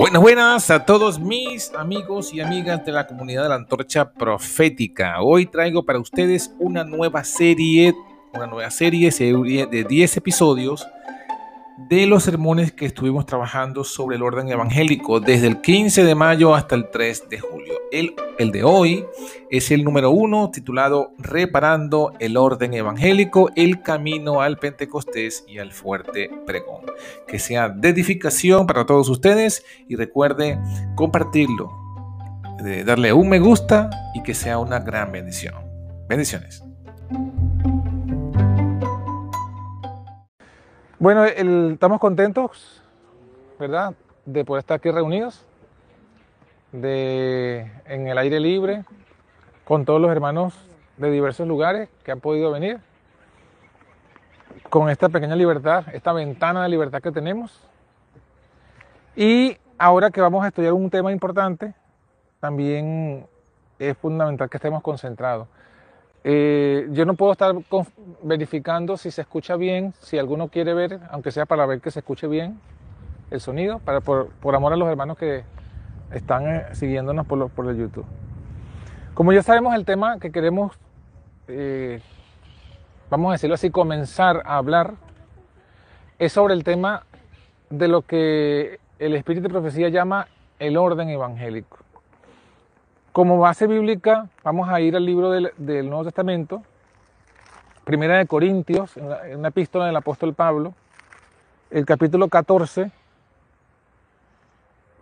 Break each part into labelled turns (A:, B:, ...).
A: Buenas, buenas a todos mis amigos y amigas de la comunidad de la Antorcha Profética. Hoy traigo para ustedes una nueva serie, una nueva serie de 10 episodios de los sermones que estuvimos trabajando sobre el orden evangélico desde el 15 de mayo hasta el 3 de julio. El, el de hoy es el número uno titulado Reparando el orden evangélico, el camino al Pentecostés y al fuerte pregón. Que sea de edificación para todos ustedes y recuerde compartirlo, darle un me gusta y que sea una gran bendición. Bendiciones. Bueno, estamos contentos, ¿verdad? De poder estar aquí reunidos, de, en el aire libre, con todos los hermanos de diversos lugares que han podido venir, con esta pequeña libertad, esta ventana de libertad que tenemos. Y ahora que vamos a estudiar un tema importante, también es fundamental que estemos concentrados. Eh, yo no puedo estar verificando si se escucha bien, si alguno quiere ver, aunque sea para ver que se escuche bien el sonido, para, por, amor a los hermanos que están eh, siguiéndonos por, por el YouTube. Como ya sabemos, el tema que queremos, eh, vamos a decirlo así, comenzar a hablar, es sobre el tema de lo que el Espíritu de Profecía llama el orden evangélico. Como base bíblica, vamos a ir al libro del, Nuevo Testamento, Primera de Corintios, en una epístola del apóstol Pablo, el capítulo 14,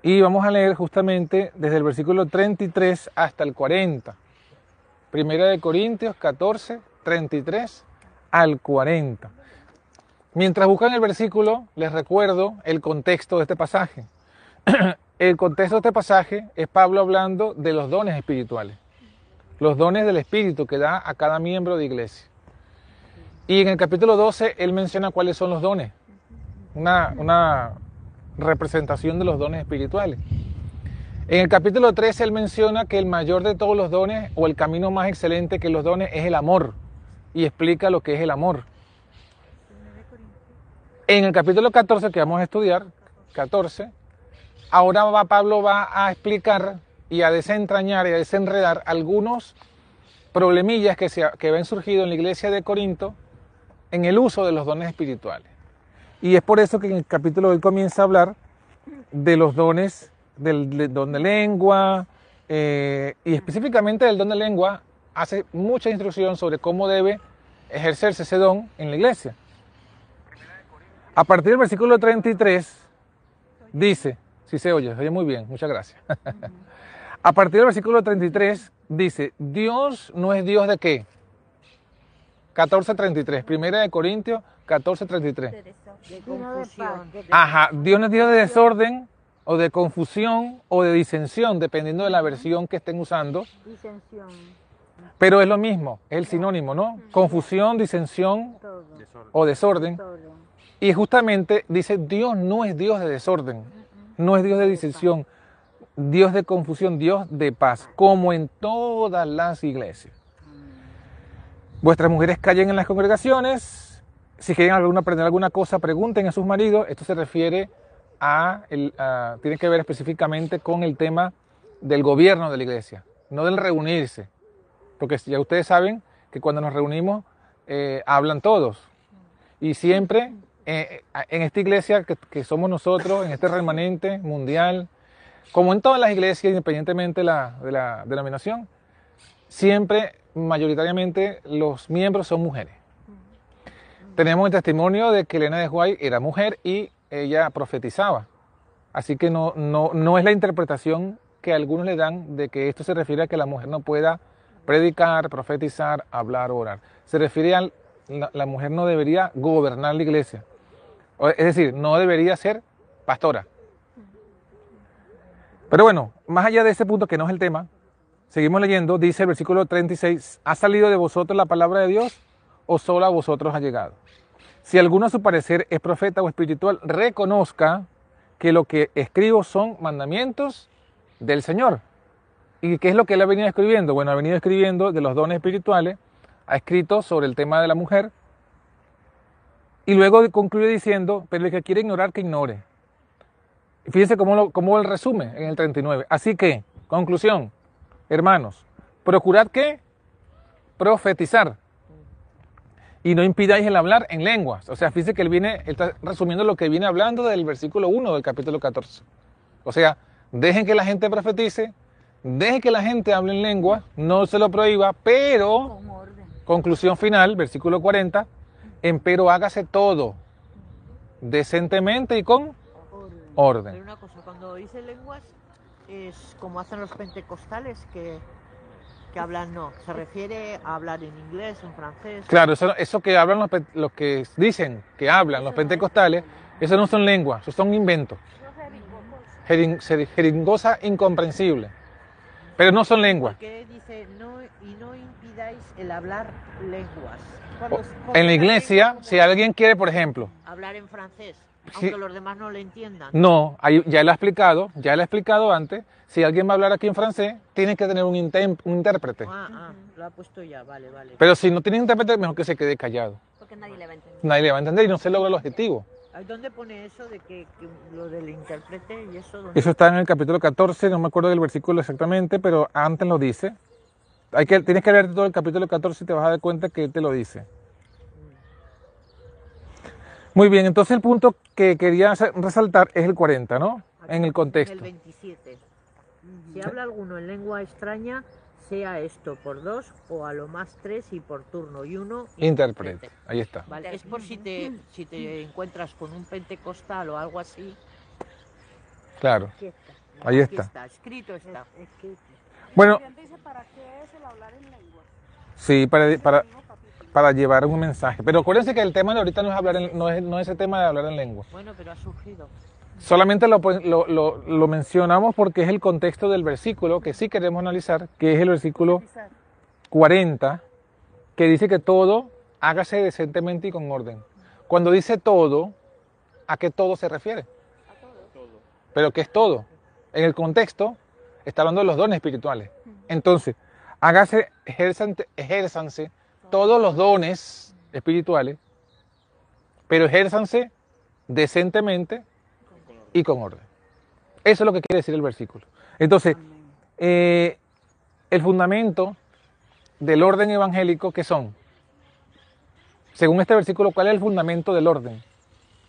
A: y vamos a leer justamente desde el versículo 33 hasta el 40. Primera de Corintios 14, 33 al 40. Mientras buscan el versículo, les recuerdo el contexto de este pasaje. El contexto de este pasaje es Pablo hablando de los dones espirituales, los dones del Espíritu que da a cada miembro de iglesia. Y en el capítulo 12 él menciona cuáles son los dones, una, una representación de los dones espirituales. En el capítulo 13 él menciona que el mayor de todos los dones o el camino más excelente que los dones es el amor y explica lo que es el amor. En el capítulo 14 que vamos a estudiar, 14, Ahora va, Pablo va a explicar y a desentrañar y a desenredar algunos problemillas que, se, que ven surgido en la iglesia de Corinto en el uso de los dones espirituales. Y es por eso que en el capítulo hoy comienza a hablar de los dones, del, don de lengua, eh, y específicamente del don de lengua, hace mucha instrucción sobre cómo debe ejercerse ese don en la iglesia. A partir del versículo 33 dice, Sí se oye, se oye muy bien, muchas gracias. A partir del versículo 33 dice, Dios no es Dios de qué? 14.33, primera de Corintios 14.33. De confusión. Ajá, Dios no es Dios de desorden o de confusión o de disensión, dependiendo de la versión que estén usando. Disensión. Pero es lo mismo, es el sinónimo, ¿no? Confusión, disensión o desorden. Y justamente dice, Dios no es Dios de desorden no es Dios de disensión, Dios de confusión, Dios de paz, como en todas las iglesias. Vuestras mujeres callen en las congregaciones. Si quieren alguna, aprender alguna cosa, pregunten a sus maridos. Esto se refiere a, tiene que ver específicamente con el tema del gobierno de la iglesia, no del reunirse. Porque ya ustedes saben que cuando nos reunimos eh, hablan todos. Y siempre eh, en esta iglesia que, somos nosotros, en este remanente mundial, como en todas las iglesias, independientemente de la, de la denominación, siempre, mayoritariamente, los miembros son mujeres. Tenemos el testimonio de que Elena de Huay era mujer y ella profetizaba. Así que no, no, no es la interpretación que algunos le dan de que esto se refiere a que la mujer no pueda predicar, profetizar, hablar, orar. Se refiere a la, la mujer no debería gobernar la iglesia. Es decir, no debería ser pastora. Pero bueno, más allá de ese punto que no es el tema, seguimos leyendo, dice el versículo 36, ¿ha salido de vosotros la palabra de Dios o solo a vosotros ha llegado? Si alguno a su parecer es profeta o espiritual, reconozca que lo que escribo son mandamientos del Señor. ¿Y qué es lo que él ha venido escribiendo? Bueno, ha venido escribiendo de los dones espirituales, ha escrito sobre el tema de la mujer, y luego concluye diciendo, pero el que quiere ignorar, que ignore. Fíjense cómo, lo, cómo él resume en el 39. Así que, conclusión, hermanos, procurad que profetizar y no impidáis el hablar en lenguas. O sea, fíjense que él viene, él está resumiendo lo que viene hablando del versículo 1 del capítulo 14. O sea, dejen que la gente profetice, dejen que la gente hable en lengua, no se lo prohíba, pero, conclusión final, versículo 40, empero hágase todo decentemente y con orden.
B: Pero una cosa, cuando dice lenguas, es como hacen los pentecostales que, que hablan, no, se refiere a hablar en inglés, en francés.
A: Claro, eso, eso que hablan los, los, que dicen que hablan los pentecostales, eso no son lenguas, eso son inventos. Jeringosa incomprensible. Pero no son lenguas.
B: Porque dice, no, no el hablar lenguas.
A: en la iglesia, si alguien quiere, por ejemplo...
B: Hablar en francés, aunque los demás no le entiendan.
A: No, ya él ha explicado, ya él ha explicado antes, si alguien va a hablar aquí en francés, tiene que tener un, un intérprete.
B: Ah, ah, lo ha puesto ya, vale, vale.
A: Pero si no tiene intérprete, mejor que se quede callado.
C: Porque nadie le va a entender.
A: Nadie le va a entender y no se logra el objetivo.
B: ¿Dónde pone eso de que, lo del intérprete y eso?
A: Eso está en el capítulo 14, no me acuerdo del versículo exactamente, pero antes lo dice. Hay que, tienes que leer todo el capítulo 14 y te vas a dar cuenta que él te lo dice. Muy bien, entonces el punto que quería resaltar es el 40, ¿no? en el contexto. El
B: 27. Si habla alguno en lengua extraña, sea esto por dos o a lo más tres y por turno y uno.
A: Intérprete, ahí está.
B: Vale, es por si te, si te encuentras con un pentecostal o algo así.
A: Claro, ahí está.
B: está. Escrito está.
A: Bueno, ¿para qué es el hablar en lengua? Sí, para, para, para llevar un mensaje. Pero acuérdense que el tema de ahorita no es, hablar no, es, no es el tema de hablar en lengua.
B: Bueno, pero ha surgido.
A: Solamente lo, lo, lo, mencionamos porque es el contexto del versículo que sí queremos analizar, que es el versículo 40, que dice que todo hágase decentemente y con orden. Cuando dice todo, ¿a qué todo se refiere? A todo. Pero ¿qué es todo? En el contexto está hablando de los dones espirituales. Entonces, hágase, ejérzanse todos los dones espirituales, pero ejérzanse decentemente y con orden. Eso es lo que quiere decir el versículo. Entonces, eh, el fundamento del orden evangélico, ¿qué son? Según este versículo, ¿cuál es el fundamento del orden?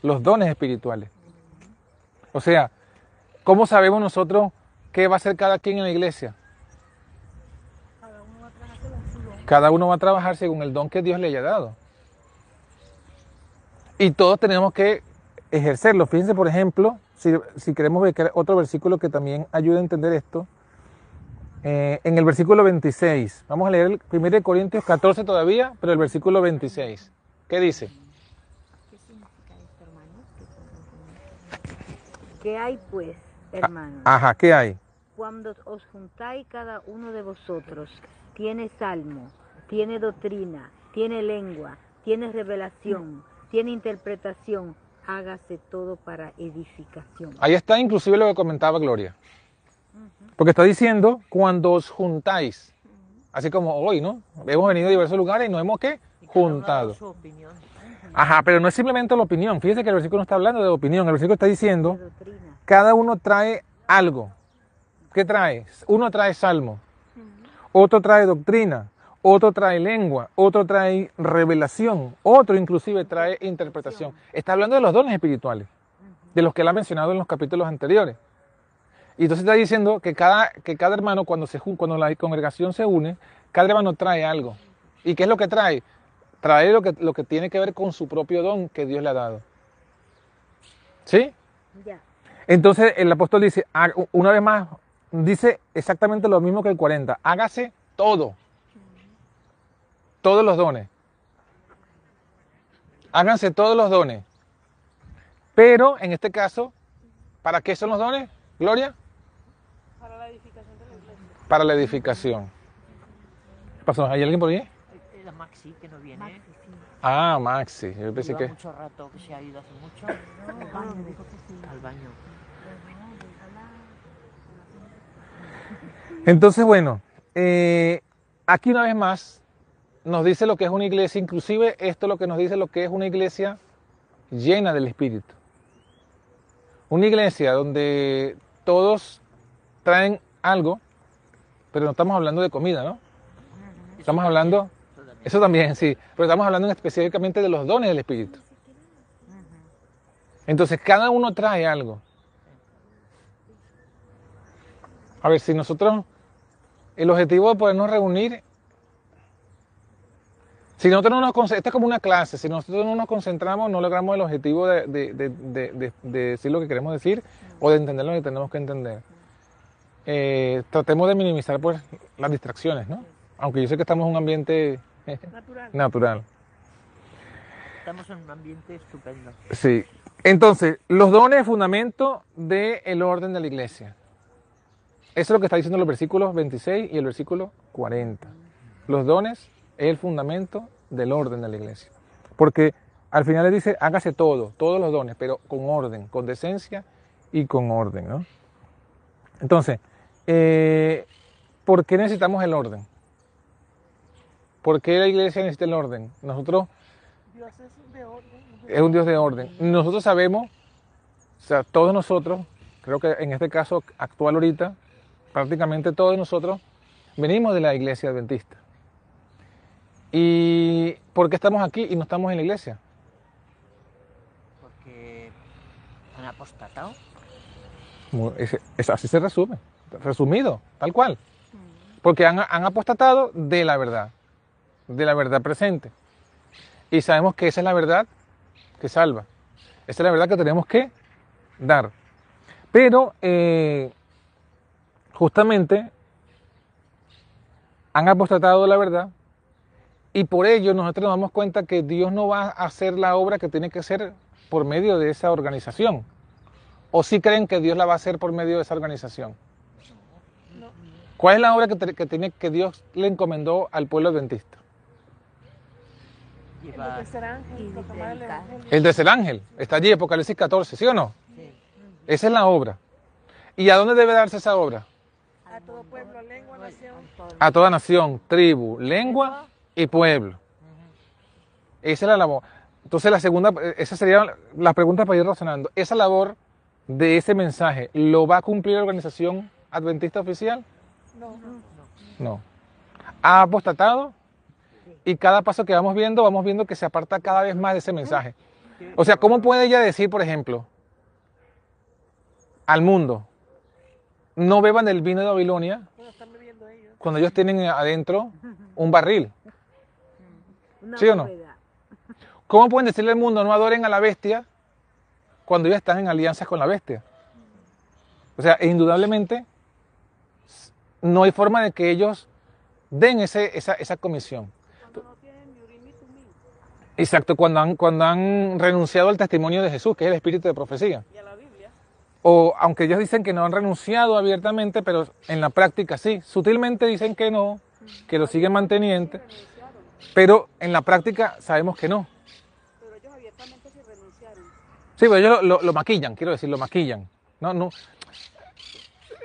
A: Los dones espirituales. O sea, ¿cómo sabemos nosotros qué va a hacer cada quien en la iglesia? Cada uno va a trabajar según el don que Dios le haya dado. Y todos tenemos que ejercerlo. Fíjense, por ejemplo, si, queremos ver otro versículo que también ayude a entender esto, eh, en el versículo 26, vamos a leer el 1 Corintios 14 todavía, pero el versículo 26. ¿Qué dice?
C: ¿Qué significa esto, hermano?
D: ¿Qué hay pues, hermanos?
A: Ajá, ¿qué hay?
D: Cuando os juntáis cada uno de vosotros, tiene salmo, tiene doctrina, tiene lengua, tiene revelación, tiene interpretación, hágase todo para edificación.
A: Ahí está inclusive lo que comentaba Gloria. Porque está diciendo, cuando os juntáis, así como hoy, ¿no? Hemos venido a diversos lugares y nos hemos ¿qué? juntado. Ajá, pero no es simplemente la opinión. Fíjese que el versículo no está hablando de opinión. El versículo está diciendo, cada uno trae algo. ¿Qué trae? Uno trae salmo, otro trae doctrina, otro trae lengua, otro trae revelación, otro inclusive trae interpretación. Está hablando de los dones espirituales, de los que él ha mencionado en los capítulos anteriores. Y entonces está diciendo que cada, que cada hermano, cuando, se, cuando la congregación se une, cada hermano trae algo. ¿Y qué es lo que trae? Trae lo que, lo que tiene que ver con su propio don que Dios le ha dado. ¿Sí? Entonces el apóstol dice, una vez más, dice exactamente lo mismo que el 40, hágase todo todos los dones. Háganse todos los dones. Pero en este caso, ¿para qué son los dones, Gloria?
C: Para la edificación de la iglesia.
A: Para la edificación. ¿Qué pasó? ¿Hay alguien por ahí?
B: La Maxi, que no viene.
A: Ah, Maxi. Yo pensé
B: Lleva que... mucho rato que se ha ido hace mucho. Al baño, Al baño.
A: Entonces, bueno, eh, aquí una vez más nos dice lo que es una iglesia, inclusive esto lo que nos dice lo que es una iglesia llena del Espíritu. una iglesia donde todos traen algo, pero no estamos hablando de comida, ¿no? Estamos hablando, eso también, sí, pero estamos hablando específicamente de los dones del Espíritu. Entonces cada uno trae algo. A ver, si nosotros, el objetivo de podernos reunir, si nosotros no nos concentramos, esta es como una clase, si nosotros no nos concentramos, no logramos el objetivo de, de- de- de- de decir lo que queremos decir o de entender lo que tenemos que entender. Eh, tratemos de minimizar pues las distracciones, ¿no? Aunque yo sé que estamos en un ambiente
B: Natural.
A: natural.
B: Estamos en un ambiente estupendo.
A: Sí. Entonces, los dones es fundamento del orden de la iglesia. Eso es lo que está diciendo los versículos 26 y el versículo 40. Los dones es el fundamento del orden de la iglesia. Porque al final le dice, hágase todo, todos los dones, pero con orden, con decencia y con orden. ¿no? Entonces, eh, ¿por qué necesitamos el orden? ¿Por qué la iglesia necesita el orden? Nosotros
C: Dios es de orden.
A: es un Dios de orden. Nosotros sabemos, o sea, todos nosotros, creo que en este caso actual ahorita, prácticamente todos nosotros venimos de la iglesia adventista. ¿Y por qué estamos aquí y no estamos en la iglesia?
B: Porque han apostatado.
A: Así se resume, resumido, tal cual. Porque han, han apostatado de la verdad, de la verdad presente. Y sabemos que esa es la verdad que salva. Esa es la verdad que tenemos que dar. Pero eh, justamente han apostatado la verdad y por ello nosotros nos damos cuenta que Dios no va a hacer la obra que tiene que hacer por medio de esa organización. ¿O sí creen que Dios la va a hacer por medio de esa organización? ¿Cuál es la obra que, te- que tiene, que Dios le encomendó al pueblo adventista?
C: El tercer ángel, el
A: tercer ángel. Está allí, Apocalipsis 14, ¿sí o no?
B: sí,
A: Esa es la obra. ¿Y a dónde debe darse esa obra?
C: A todo pueblo, lengua, nación.
A: A toda nación, tribu, lengua y pueblo. Esa es la labor. Entonces la segunda, esa sería la pregunta para ir razonando. Esa labor de ese mensaje, ¿lo va a cumplir la organización adventista oficial?
C: No,
A: No. Ha apostatado y cada paso que vamos viendo, vamos viendo que se aparta cada vez más de ese mensaje. O sea, ¿cómo puede ella decir, por ejemplo, al mundo, no beban el vino de Babilonia
C: bueno, están bebiendo ellos.
A: cuando ellos tienen adentro un barril?
D: Una
A: ¿Sí o no? ¿Cómo pueden decirle al mundo no adoren a la bestia cuando ellos están en alianzas con la bestia? O sea, indudablemente no hay forma de que ellos den ese, esa, esa comisión.
C: Cuando no tienen.
A: Exacto, cuando han, cuando han renunciado al testimonio de Jesús, que es el espíritu de profecía.
C: Y a la Biblia.
A: O aunque ellos dicen que no han renunciado abiertamente, pero en la práctica sí. Sutilmente dicen que no, que lo siguen manteniendo, pero en la práctica sabemos que no.
C: Pero ellos abiertamente sí renunciaron.
A: Sí, pero ellos lo, lo- lo maquillan, quiero decir, lo maquillan. No, no.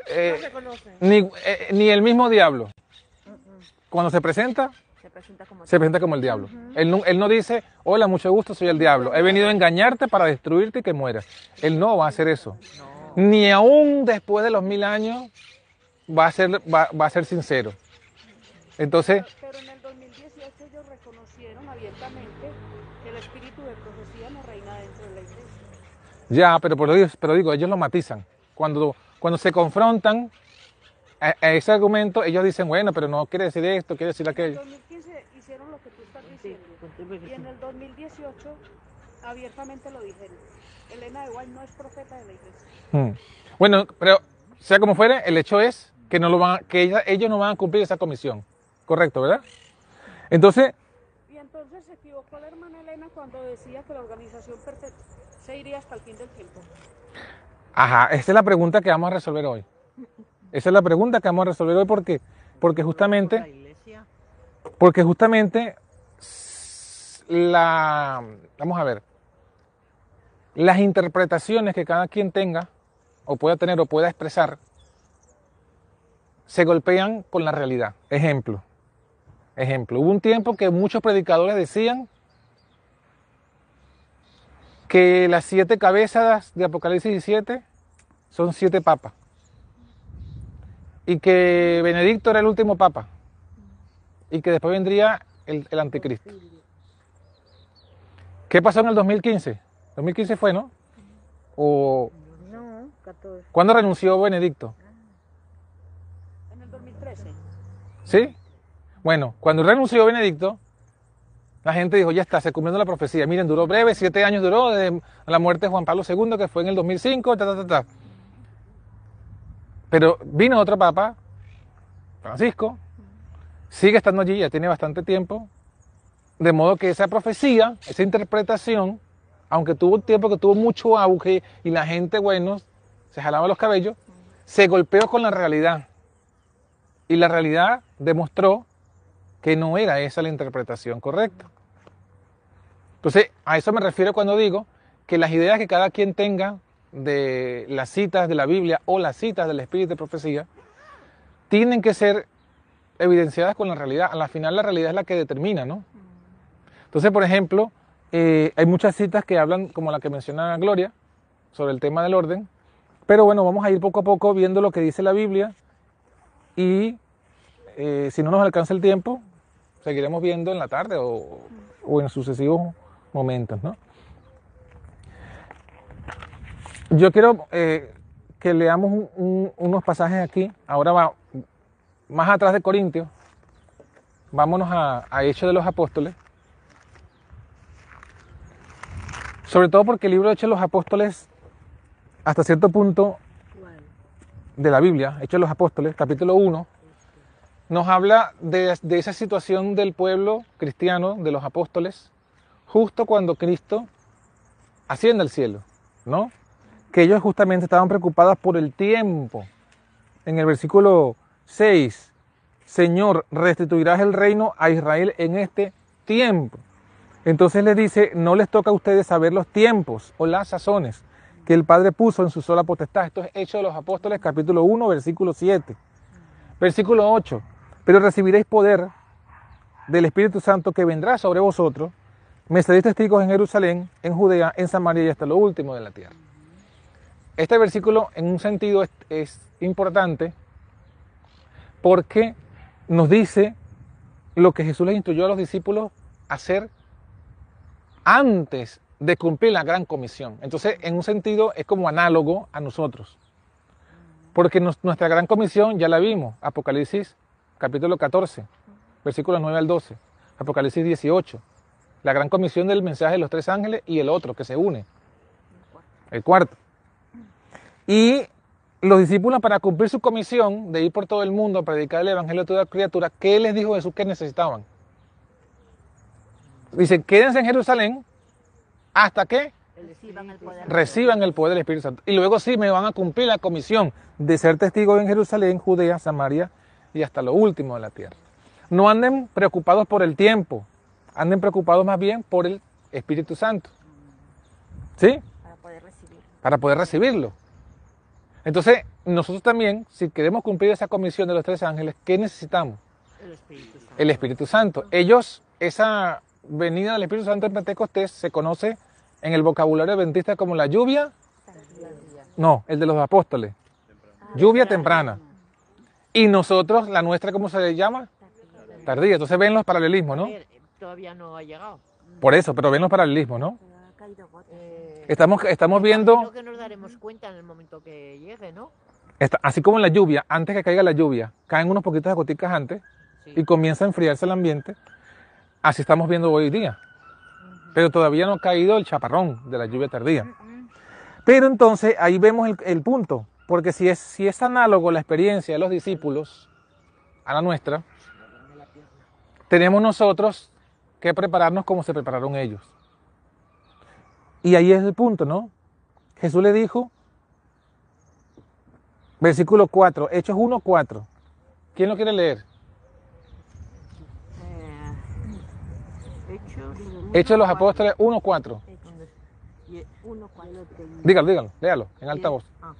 A: Eh,
C: No
A: ni, eh, ni el mismo diablo, cuando se presenta,
C: Se presenta como
A: se presenta como el diablo. él, no, él no dice, hola, mucho gusto, soy el diablo. He venido a engañarte para destruirte y que mueras. Él no va a hacer eso. Ni aún después de los mil años va a ser, va, va a ser sincero. Entonces,
C: Pero en el 2018 ellos reconocieron abiertamente que el espíritu de profecía no reina dentro de la iglesia.
A: ya, pero, digo, pero digo, ellos lo matizan. Cuando, cuando se confrontan a, a ese argumento, ellos dicen, bueno, pero no quiere decir esto, quiere decir
C: En el
A: aquello.
C: 2015 hicieron lo que tú estás diciendo. Y en el 2018 abiertamente lo dijeron. Elena de White no es profeta de la iglesia.
A: Mm. Bueno, pero sea como fuere, el hecho es que, no lo van, a- que ella- ellos no van a cumplir esa comisión. Correcto, ¿verdad? Entonces,
C: Y entonces se equivocó la hermana Elena cuando decía que la organización se iría hasta el fin del tiempo.
A: ajá, esa es la pregunta que vamos a resolver hoy. Esa es la pregunta que vamos a resolver hoy porque, porque justamente, porque justamente la, vamos a ver, las interpretaciones que cada quien tenga o pueda tener o pueda expresar se golpean con la realidad. Ejemplo, ejemplo, hubo un tiempo que muchos predicadores decían que las siete cabezas de Apocalipsis 17 son siete papas. Y que Benedicto era el último papa. Y que después vendría el, el anticristo. ¿Qué pasó en el 2015? 2015 fue, ¿no? O
D: No, 14.
A: ¿Cuándo renunció Benedicto?
C: En el 2013.
A: ¿Sí? Bueno, cuando renunció Benedicto, la gente dijo, ya está, se cumpliendo la profecía. Miren, duró breve, siete años duró, desde la muerte de Juan Pablo II, que fue en el 2005, ta, ta, ta, ta. Pero vino otro papa, Francisco, sigue estando allí, ya tiene bastante tiempo, de modo que esa profecía, esa interpretación, aunque tuvo un tiempo que tuvo mucho auge y la gente, bueno, se jalaba los cabellos, se golpeó con la realidad. Y la realidad demostró que no era esa la interpretación correcta. Entonces, a eso me refiero cuando digo que las ideas que cada quien tenga de las citas de la Biblia o las citas del Espíritu de Profecía tienen que ser evidenciadas con la realidad. A la final la realidad es la que determina, ¿no? Entonces, por ejemplo, eh, hay muchas citas que hablan, como la que menciona Gloria, sobre el tema del orden, pero bueno, vamos a ir poco a poco viendo lo que dice la Biblia y eh, si no nos alcanza el tiempo, seguiremos viendo en la tarde o, o en sucesivos momentos, ¿no? Yo quiero eh, que leamos un- un- unos pasajes aquí. Ahora va más atrás de Corintios. Vámonos a, Hechos de los Apóstoles. Sobre todo porque el libro de Hechos de los Apóstoles, hasta cierto punto de la Biblia, Hechos de los Apóstoles, capítulo 1, nos habla de, de esa situación del pueblo cristiano, de los apóstoles, justo cuando Cristo asciende al cielo, ¿no? Que ellos justamente estaban preocupados por el tiempo. En el versículo 6, Señor, restituirás el reino a Israel en este tiempo. Entonces les dice, no les toca a ustedes saber los tiempos o las sazones que el Padre puso en su sola potestad. Esto es Hechos de los Apóstoles, capítulo 1, versículo 7. Versículo 8. Pero recibiréis poder del Espíritu Santo que vendrá sobre vosotros. Me seréis testigos en Jerusalén, en Judea, en Samaria y hasta lo último de la tierra. Este versículo en un sentido es, importante porque nos dice lo que Jesús les instruyó a los discípulos hacer antes de cumplir la gran comisión. Entonces, en un sentido, es como análogo a nosotros. Porque nuestra gran comisión ya la vimos. Apocalipsis capítulo 14, versículos 9 al 12. Apocalipsis 18. La gran comisión del mensaje de los tres ángeles y el otro que se une. El cuarto. Y los discípulos para cumplir su comisión de ir por todo el mundo a predicar el evangelio a toda criatura, ¿qué les dijo Jesús que necesitaban? Dice, quédense en Jerusalén hasta que
B: Reciban el poder.
A: reciban el poder del Espíritu Santo. Y luego sí me van a cumplir la comisión de ser testigos en Jerusalén, Judea, Samaria y hasta lo último de la tierra. No anden preocupados por el tiempo, anden preocupados más bien por el Espíritu Santo. ¿Sí?
E: para poder recibir.
A: Para poder recibirlo. Entonces, nosotros también, si queremos cumplir esa comisión de los tres ángeles, ¿qué necesitamos?
B: El Espíritu Santo.
A: El Espíritu Santo. Ellos, esa venida del Espíritu Santo en Pentecostés se conoce en el vocabulario adventista como la lluvia. No, el de los apóstoles. Lluvia temprana. Y nosotros, la nuestra, ¿cómo se le llama? Tardía. Entonces ven los paralelismos, ¿no?
B: Todavía no ha llegado.
A: Por eso, pero ven los paralelismos, ¿no?
E: Caído.
B: Eh,
A: Estamos, estamos
B: Creo
A: viendo,
B: que nos daremos cuenta en el momento que llegue, ¿no?
A: así como en la lluvia, antes que caiga la lluvia, caen unos poquitos de goticas antes
B: Sí.
A: y comienza a enfriarse el ambiente. Así estamos viendo hoy día. Pero todavía no ha caído el chaparrón de la lluvia tardía. Pero entonces ahí vemos el, el punto, porque si es, si es análogo la experiencia de los discípulos a la nuestra, tenemos nosotros que prepararnos como se prepararon ellos. Y ahí es el punto, ¿no? Jesús le dijo, versículo 4, Hechos 1, 4. ¿Quién lo quiere leer?
B: Eh, Hechos.
A: Hechos de los Apóstoles 1, 4.
B: ¿dónde? Y,
E: Uno, cuatro.
A: Dígalo, dígalo, léalo, en alta voz.
B: ah,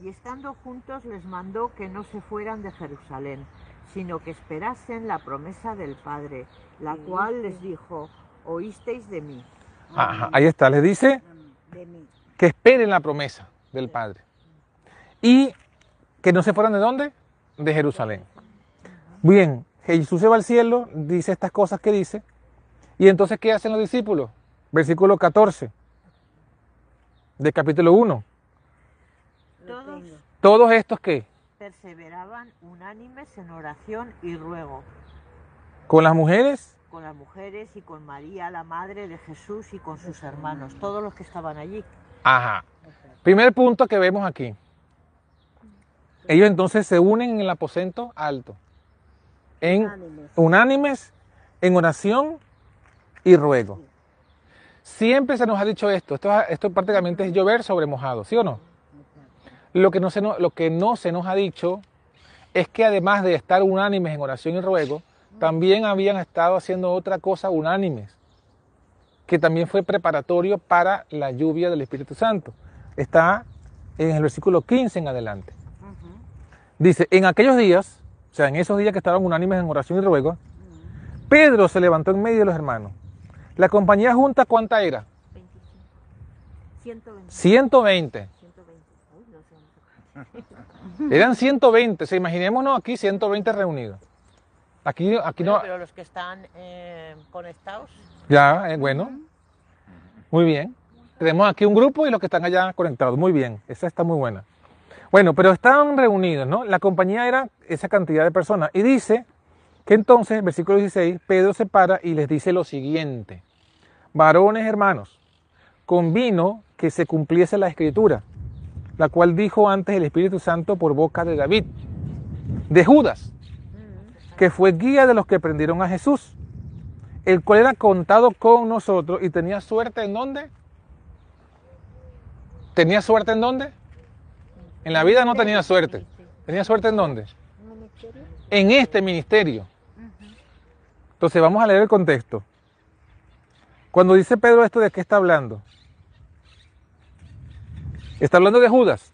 B: y estando juntos les mandó que no se fueran de Jerusalén, sino que esperasen la promesa del Padre, la cual les dijo, oísteis de mí.
A: Ajá, ahí está, les dice, que esperen la promesa del Padre. Y que no se fueran de dónde? De Jerusalén. Bien, Jesús se va al cielo, dice estas cosas que dice. Y entonces, ¿qué hacen los discípulos? Versículo 14 de capítulo 1.
B: Todos
A: Todos estos que
B: perseveraban unánimes en oración y ruego
A: con las mujeres
B: con las mujeres y con María, la madre de Jesús, y con sus hermanos, todos los que estaban allí.
A: Ajá. Primer punto que vemos aquí. Ellos entonces se unen en el aposento alto, en
D: Unánimes.
A: unánimes, en oración y ruego. Siempre se nos ha dicho esto, esto, esto prácticamente es llover sobre mojado, ¿sí o no? Lo que, no se nos, lo que no se nos ha dicho es que además de estar unánimes en oración y ruego, también habían estado haciendo otra cosa unánimes, que también fue preparatorio para la lluvia del Espíritu Santo. Está en el versículo 15 en adelante. Dice, en aquellos días, o sea, en esos días que estaban unánimes en oración y ruego, Pedro se levantó en medio de los hermanos. La compañía junta, ¿cuánta era?
E: 120.
A: 120.
E: 120. Uy, no sé.
A: Eran 120, o sea, imaginémonos aquí 120 reunidos. Aquí, aquí
B: Bueno,
A: no,
B: pero los que están eh, conectados,
A: ya, eh, bueno. Muy bien. Tenemos aquí un grupo y los que están allá conectados. Muy bien, esa está muy buena. Bueno, pero estaban reunidos, ¿no? La compañía era esa cantidad de personas. Y dice que entonces, versículo 16, Pedro se para y les dice lo siguiente. Varones hermanos, convino que se cumpliese la escritura, la cual dijo antes el Espíritu Santo por boca de David, de Judas, que fue guía de los que prendieron a Jesús, el cual era contado con nosotros y tenía suerte en dónde? ¿Tenía suerte en dónde? En la vida no tenía suerte. ¿Tenía suerte en dónde? En este ministerio. Entonces vamos a leer el contexto. Cuando dice Pedro esto, ¿de qué está hablando? Está hablando de Judas.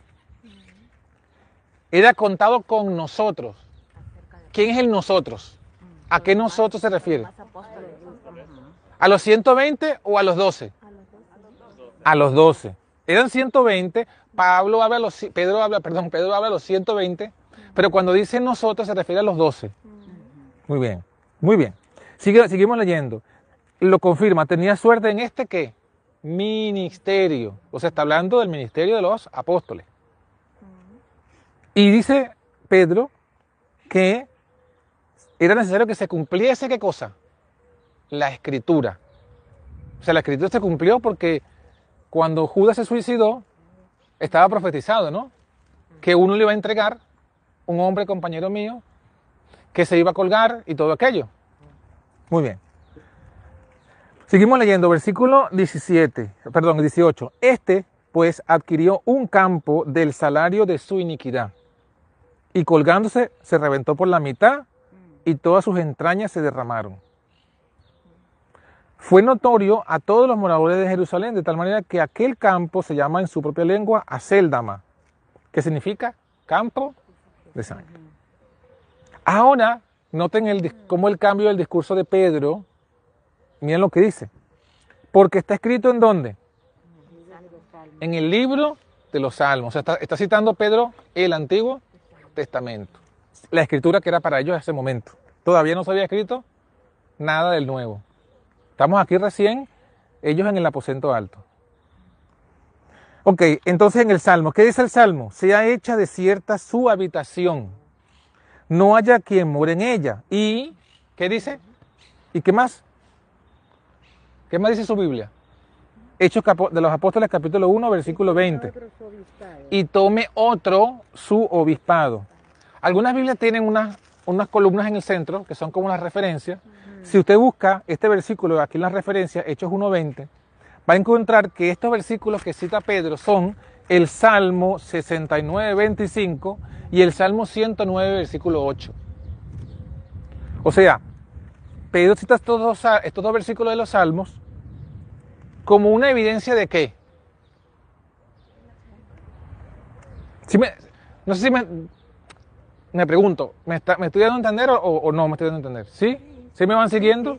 A: Era contado con nosotros. ¿Quién es el nosotros? ¿A qué nosotros se refiere? ¿A los 120 o a los 12? A los 12. Eran 120, Pablo habla a los, Pedro habla, perdón, Pedro habla a los 120, pero cuando dice nosotros se refiere a los 12. Muy bien, muy bien. Sigue, seguimos leyendo. Lo confirma, tenía suerte en este qué? Ministerio. O sea, está hablando del ministerio de los apóstoles. Y dice Pedro que era necesario que se cumpliese qué cosa? La escritura. O sea, la escritura se cumplió porque cuando Judas se suicidó, estaba profetizado, ¿no? Que uno le iba a entregar, un hombre compañero mío, que se iba a colgar y todo aquello. Muy bien. Seguimos leyendo, versículo 17, perdón, 18. Este, pues, adquirió un campo del salario de su iniquidad, y colgándose se reventó por la mitad, y todas sus entrañas se derramaron. Fue notorio a todos los moradores de Jerusalén, de tal manera que aquel campo se llama en su propia lengua Aceldama, que significa campo de sangre. Ahora, noten el, cómo el cambio del discurso de Pedro, miren lo que dice, porque está escrito en dónde? En el libro de los Salmos. O sea, está citando Pedro el Antiguo Testamento, la escritura que era para ellos en ese momento. Todavía no se había escrito nada del Nuevo. Estamos aquí recién, ellos en el aposento alto. Ok, entonces en el Salmo, ¿qué dice el Salmo? Sea hecha desierta su habitación, no haya quien more en ella. ¿Y qué dice? ¿Y qué más? ¿Qué más dice su Biblia? Hechos de los Apóstoles capítulo 1, versículo 20.
D: Otros obispados.
A: Y tome otro su obispado. Algunas Biblias tienen unas, unas columnas en el centro que son como las referencias. Si usted busca este versículo aquí en las referencias, Hechos 1.20, va a encontrar que estos versículos que cita Pedro son el Salmo 69.25 y el Salmo 109, versículo 8. O sea, Pedro cita estos dos, estos dos versículos de los Salmos como una evidencia de qué? Si me- no sé si me, me pregunto, ¿me, está- me estoy dando a entender o, o no me estoy dando a entender? ¿Sí? ¿Sí me van siguiendo?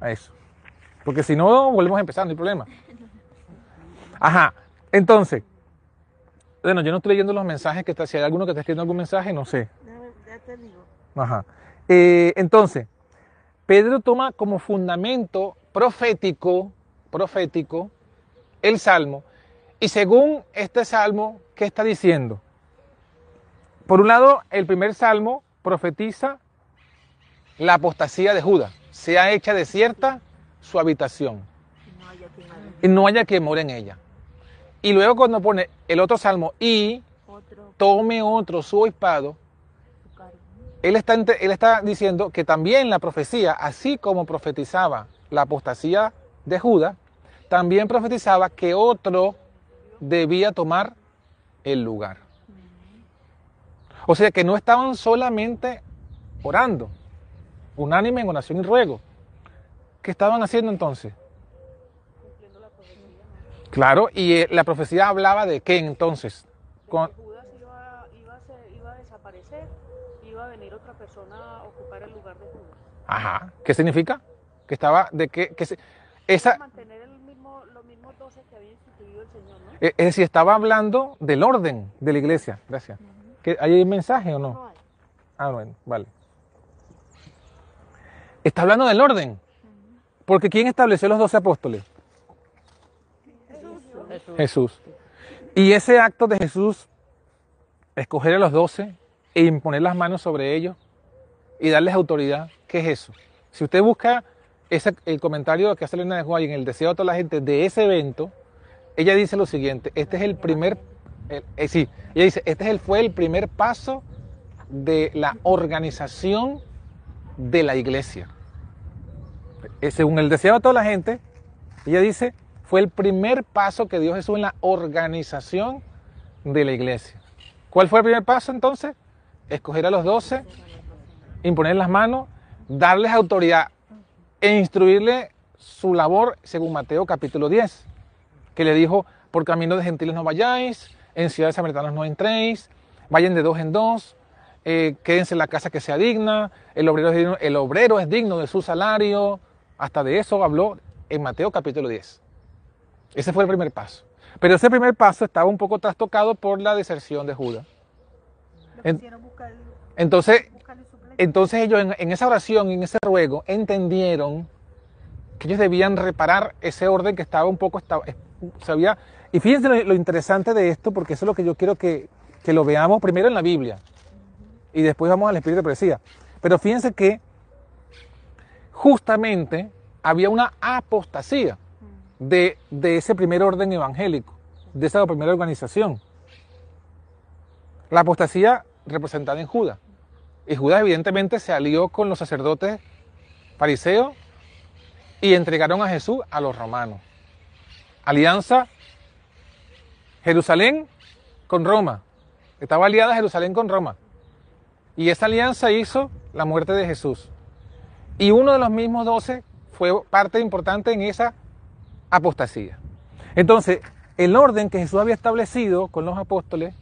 A: A eso. Porque si no, volvemos a empezar, no hay problema. Ajá. Entonces, bueno, yo no estoy leyendo los mensajes que está, si hay alguno que está escribiendo algún mensaje, no sé.
B: Ya te digo.
A: Ajá. Eh, entonces, Pedro toma como fundamento profético, profético, el salmo. Y según este salmo, ¿qué está diciendo? Por un lado, el primer salmo profetiza la apostasía de Judas. Sea hecha desierta su habitación. Y no haya quien more en ella. Y luego cuando pone el otro salmo, y tome otro su obispado, él está, él está diciendo que también la profecía, así como profetizaba la apostasía de Judas, también profetizaba que otro debía tomar el lugar. O sea que no estaban solamente orando, unánime en oración y ruego. ¿Qué estaban haciendo entonces? Claro, y eh, la profecía hablaba de qué entonces?
C: Con... Judas iba, iba, a desaparecer, iba a venir otra persona a ocupar el lugar de Judas.
A: Ajá, ¿qué significa? Que estaba, de qué, que se, esa...
C: Mantener el mismo, los mismos doce que había instituido el Señor, ¿no?
A: Eh, es decir, estaba hablando del orden de la iglesia, gracias. ¿Hay un mensaje o no? Ah, bueno, vale. Está hablando del orden. Porque ¿quién estableció los doce apóstoles? Jesús. Y ese acto de Jesús, escoger a los doce e imponer las manos sobre ellos y darles autoridad, ¿qué es eso? Si usted busca ese, el comentario que hace Elena de Juárez en el deseo de toda la gente de ese evento, ella dice lo siguiente, este es el primer, eh, sí, ella dice, este es el, fue el primer paso de la organización de la iglesia. Eh, según el deseo de toda la gente, ella dice, fue el primer paso que dio Jesús en la organización de la iglesia. ¿Cuál fue el primer paso entonces? Escoger a los doce, imponer las manos, darles autoridad e instruirle su labor según Mateo capítulo 10, que le dijo, por camino de gentiles no vayáis, en ciudades samaritanas no entréis, vayan de dos en dos, eh, quédense en la casa que sea digna, el obrero, es digno, el obrero es digno de su salario, hasta de eso habló en Mateo capítulo 10. Ese fue el primer paso. Pero ese primer paso estaba un poco trastocado por la deserción de Judas. entonces, entonces ellos en, esa oración, en ese ruego, entendieron que ellos debían reparar ese orden que estaba un poco, estaba, se había, y fíjense lo, interesante de esto, porque eso es lo que yo quiero que, que lo veamos primero en la Biblia, y después vamos al Espíritu de Profecía. Pero fíjense que justamente había una apostasía de, ese primer orden evangélico, de esa primera organización. La apostasía representada en Judas. Y Judas evidentemente se alió con los sacerdotes fariseos y entregaron a Jesús a los romanos. Alianza Jerusalén con Roma. Estaba aliada Jerusalén con Roma. Y esa alianza hizo la muerte de Jesús. Y uno de los mismos doce fue parte importante en esa apostasía. Entonces, el orden que Jesús había establecido con los apóstoles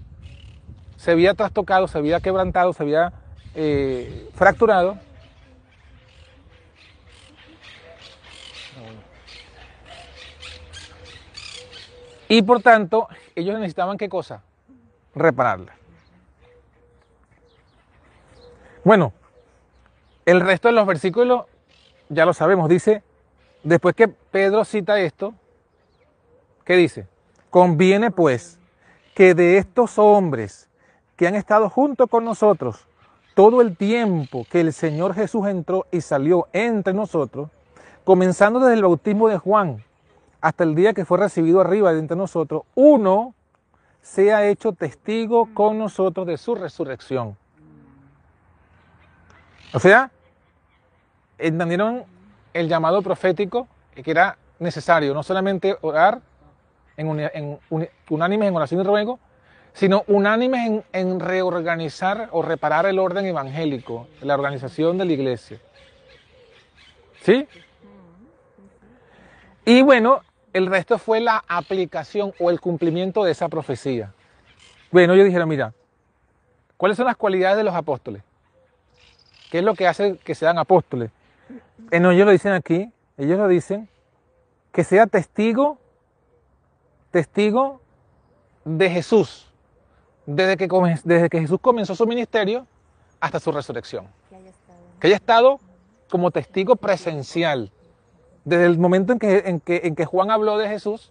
A: se había trastocado, se había quebrantado, se había eh, fracturado. Y por tanto, ellos necesitaban qué cosa? Repararla. Bueno, el resto de los versículos ya lo sabemos, dice, Después que Pedro cita esto, ¿qué dice? Conviene pues que de estos hombres que han estado junto con nosotros todo el tiempo que el Señor Jesús entró y salió entre nosotros, comenzando desde el bautismo de Juan hasta el día que fue recibido arriba de entre nosotros, uno sea hecho testigo con nosotros de su resurrección. O sea, entendieron el llamado profético que era necesario no solamente orar en, en unánimes en oración y ruego, sino unánimes en, en, reorganizar o reparar el orden evangélico, la organización de la iglesia. ¿Sí? Y bueno, el resto fue la aplicación o el cumplimiento de esa profecía. Bueno, yo dijeron, mira, ¿cuáles son las cualidades de los apóstoles? ¿Qué es lo que hace que sean apóstoles? Eh, no, ellos lo dicen aquí, ellos lo dicen, que sea testigo, testigo de Jesús, desde que, desde que Jesús comenzó su ministerio hasta su resurrección. Que haya estado como testigo presencial. Desde el momento en que, en que, en que Juan habló de Jesús,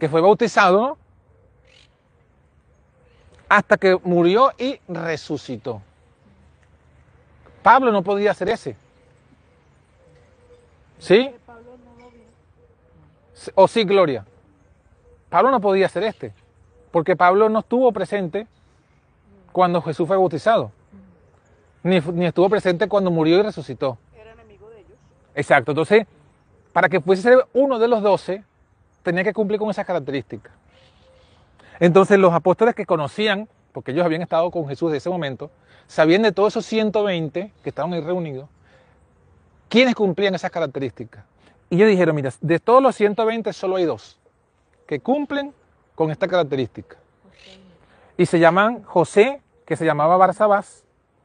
A: que fue bautizado, hasta que murió y resucitó. Pablo no podía ser ese. ¿Sí? ¿O sí, Gloria? Pablo no podía ser este, porque Pablo no estuvo presente cuando Jesús fue bautizado, ni, estuvo presente cuando murió y resucitó.
C: Era enemigo de ellos.
A: Exacto, entonces, para que fuese ser uno de los doce, tenía que cumplir con esas características. Entonces los apóstoles que conocían, porque ellos habían estado con Jesús de ese momento, sabían de todos esos 120 que estaban ahí reunidos, quiénes cumplían esas características. Y ellos dijeron, mira, de todos los 120 solo hay dos que cumplen con esta característica. Y se llaman José, que se llamaba Barsabás,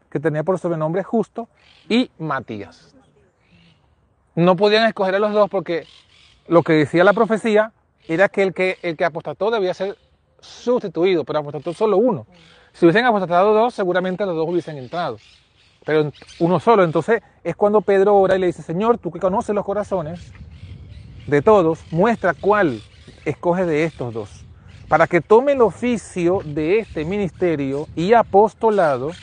A: que tenía por sobrenombre Justo, y Matías. No podían escoger a los dos porque lo que decía la profecía era que el que, el que apostató debía ser sustituido, pero apostató solo uno. Si hubiesen apostatado dos, seguramente los dos hubiesen entrado, pero uno solo. Entonces es cuando Pedro ora y le dice, Señor, tú que conoces los corazones de todos, muestra cuál escoge de estos dos, para que tome el oficio de este ministerio y apostolado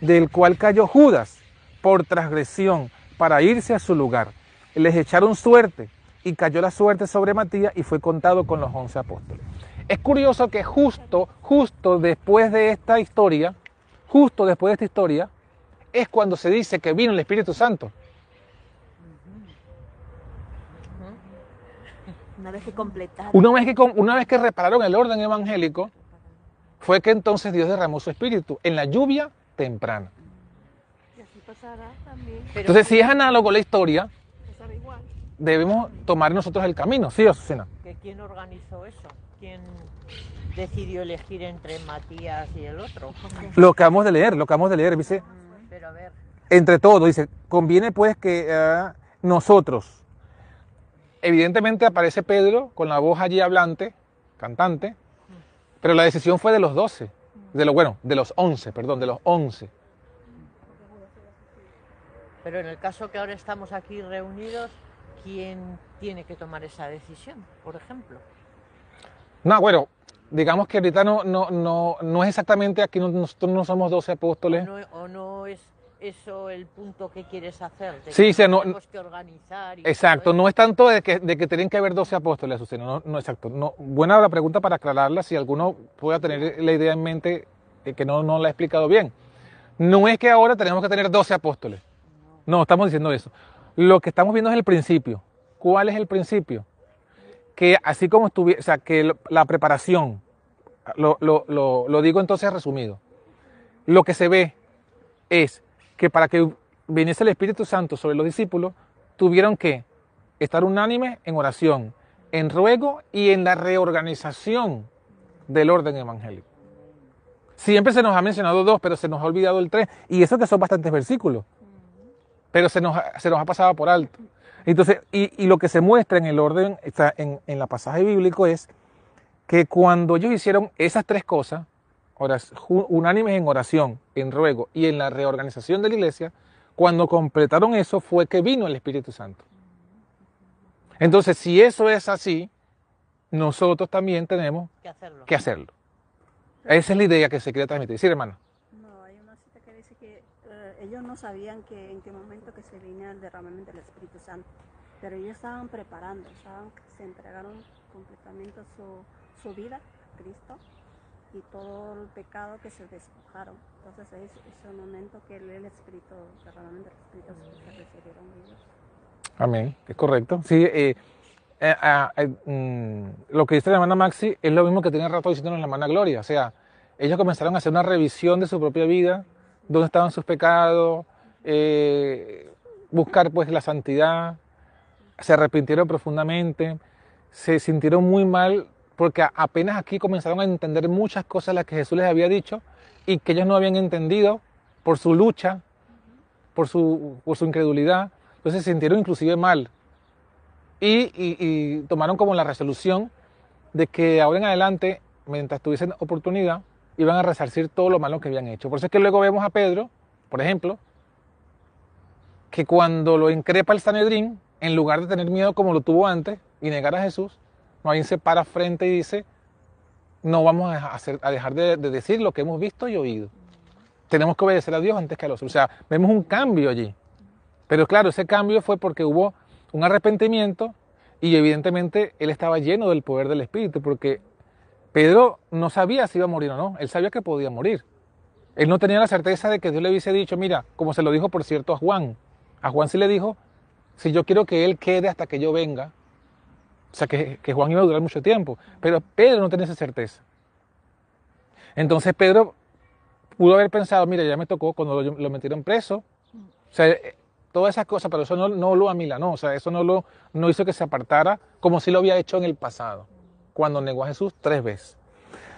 A: del cual cayó Judas por transgresión para irse a su lugar. Les echaron suerte y cayó la suerte sobre Matías y fue contado con los once apóstoles. Es curioso que justo, justo después de esta historia, justo después de esta historia, es cuando se dice que vino el Espíritu Santo.
E: Una vez que completaron.
A: Una vez que, una vez que repararon el orden evangélico, fue que entonces Dios derramó su Espíritu en la lluvia temprana.
C: Y así pasará también.
A: entonces, si es análogo la historia, debemos tomar nosotros el camino, ¿sí, Azucena?
B: ¿Quién organizó eso? ¿Quién decidió elegir entre Matías y el otro?
A: Lo que acabamos de leer, lo que acabamos de leer, dice. Pero a ver. Entre todos, dice, conviene pues que uh, nosotros, evidentemente aparece Pedro con la voz allí hablante, cantante, pero la decisión fue de los doce, de los, bueno, de los once, perdón, de los once.
B: Pero en el caso que ahora estamos aquí reunidos, ¿quién tiene que tomar esa decisión, por ejemplo?
A: No, bueno, digamos que ahorita no, no, no, no es exactamente aquí, nosotros no somos doce apóstoles.
B: O no, es eso el punto que quieres hacer.
A: sí,
B: que
A: no,
B: tenemos que organizar.
A: exacto, no es tanto de que, de que tienen que haber doce apóstoles, Azucena, no, no, exacto. No, buena la pregunta para aclararla, si alguno pueda tener la idea en mente eh, que no, no la he explicado bien. No es que ahora tenemos que tener doce apóstoles. No, estamos diciendo eso. Lo que estamos viendo es el principio. ¿Cuál es el principio? Que así como estuviera, o sea, que la preparación, lo, lo, lo, lo digo entonces resumido, lo que se ve es que para que viniese el Espíritu Santo sobre los discípulos, tuvieron que estar unánimes en oración, en ruego y en la reorganización del orden evangélico. Siempre se nos ha mencionado dos, pero se nos ha olvidado el tres, y eso que son bastantes versículos pero se nos, se nos ha pasado por alto. Entonces, y, lo que se muestra en el orden, en, en la pasaje bíblico es que cuando ellos hicieron esas tres cosas, unánimes en oración, en ruego y en la reorganización de la iglesia, cuando completaron eso fue que vino el Espíritu Santo. Entonces, si eso es así, nosotros también tenemos que hacerlo. Que hacerlo. Esa es la idea que se quiere transmitir. Sí, hermano
F: ellos no sabían que en qué momento que se venía el derramamiento del Espíritu Santo, pero ellos estaban preparando, se entregaron completamente su, su vida a Cristo y todo el pecado que se despojaron. Entonces es ese momento que el, Espíritu, el derramamiento del Espíritu se recibieron ellos.
A: Amén, es correcto. Sí, eh, eh, ah, eh, mm, lo que dice la hermana Maxi es lo mismo que tiene rato diciendo la hermana Gloria. O sea, ellos comenzaron a hacer una revisión de su propia vida, dónde estaban sus pecados, eh, buscar pues la santidad, se arrepintieron profundamente, se sintieron muy mal porque apenas aquí comenzaron a entender muchas cosas las que Jesús les había dicho y que ellos no habían entendido por su lucha, por su, por su incredulidad, entonces se sintieron inclusive mal. Y, y tomaron como la resolución de que ahora en adelante mientras tuviesen oportunidad, iban a resarcir todo lo malo que habían hecho. Por eso es que luego vemos a Pedro, por ejemplo, que cuando lo increpa el Sanedrín, en lugar de tener miedo como lo tuvo antes y negar a Jesús, bien se para frente y dice, no vamos a, dejar de, de, decir lo que hemos visto y oído. Tenemos que obedecer a Dios antes que a los. O sea, vemos un cambio allí. Pero claro, ese cambio fue porque hubo un arrepentimiento y evidentemente él estaba lleno del poder del Espíritu, porque Pedro no sabía si iba a morir o no, él sabía que podía morir. Él no tenía la certeza de que Dios le hubiese dicho, mira, como se lo dijo por cierto a Juan. A Juan sí le dijo, si yo quiero que él quede hasta que yo venga, o sea, que, que Juan iba a durar mucho tiempo, pero Pedro no tenía esa certeza. Entonces Pedro pudo haber pensado, mira, ya me tocó cuando lo, metieron preso. O sea, todas esas cosas, pero eso no, no lo amilanó, o sea, eso no, lo, no hizo que se apartara como si lo había hecho en el pasado, cuando negó a Jesús tres veces.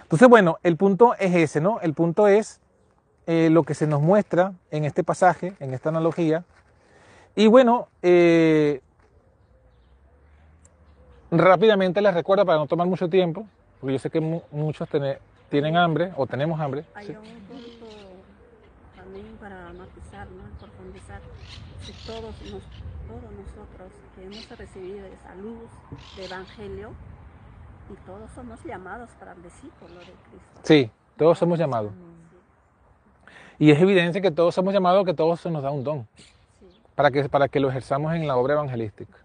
A: Entonces, bueno, el punto es ese, ¿no? El punto es eh, lo que se nos muestra en este pasaje, en esta analogía. Y bueno, eh, rápidamente les recuerdo para no tomar mucho tiempo, porque yo sé que mu muchos tener, tienen hambre o tenemos hambre.
F: Hay sí. un punto también para matizar, ¿no? profundizar. Si todos, nos, todos nosotros que hemos recibido esa luz de evangelio, y todos somos llamados para el discípulo de Cristo.
A: Sí, todos somos llamados. Y es evidente que todos somos llamados, que todos se nos da un don. Sí. Para, que, para que lo ejerzamos en la obra evangelística.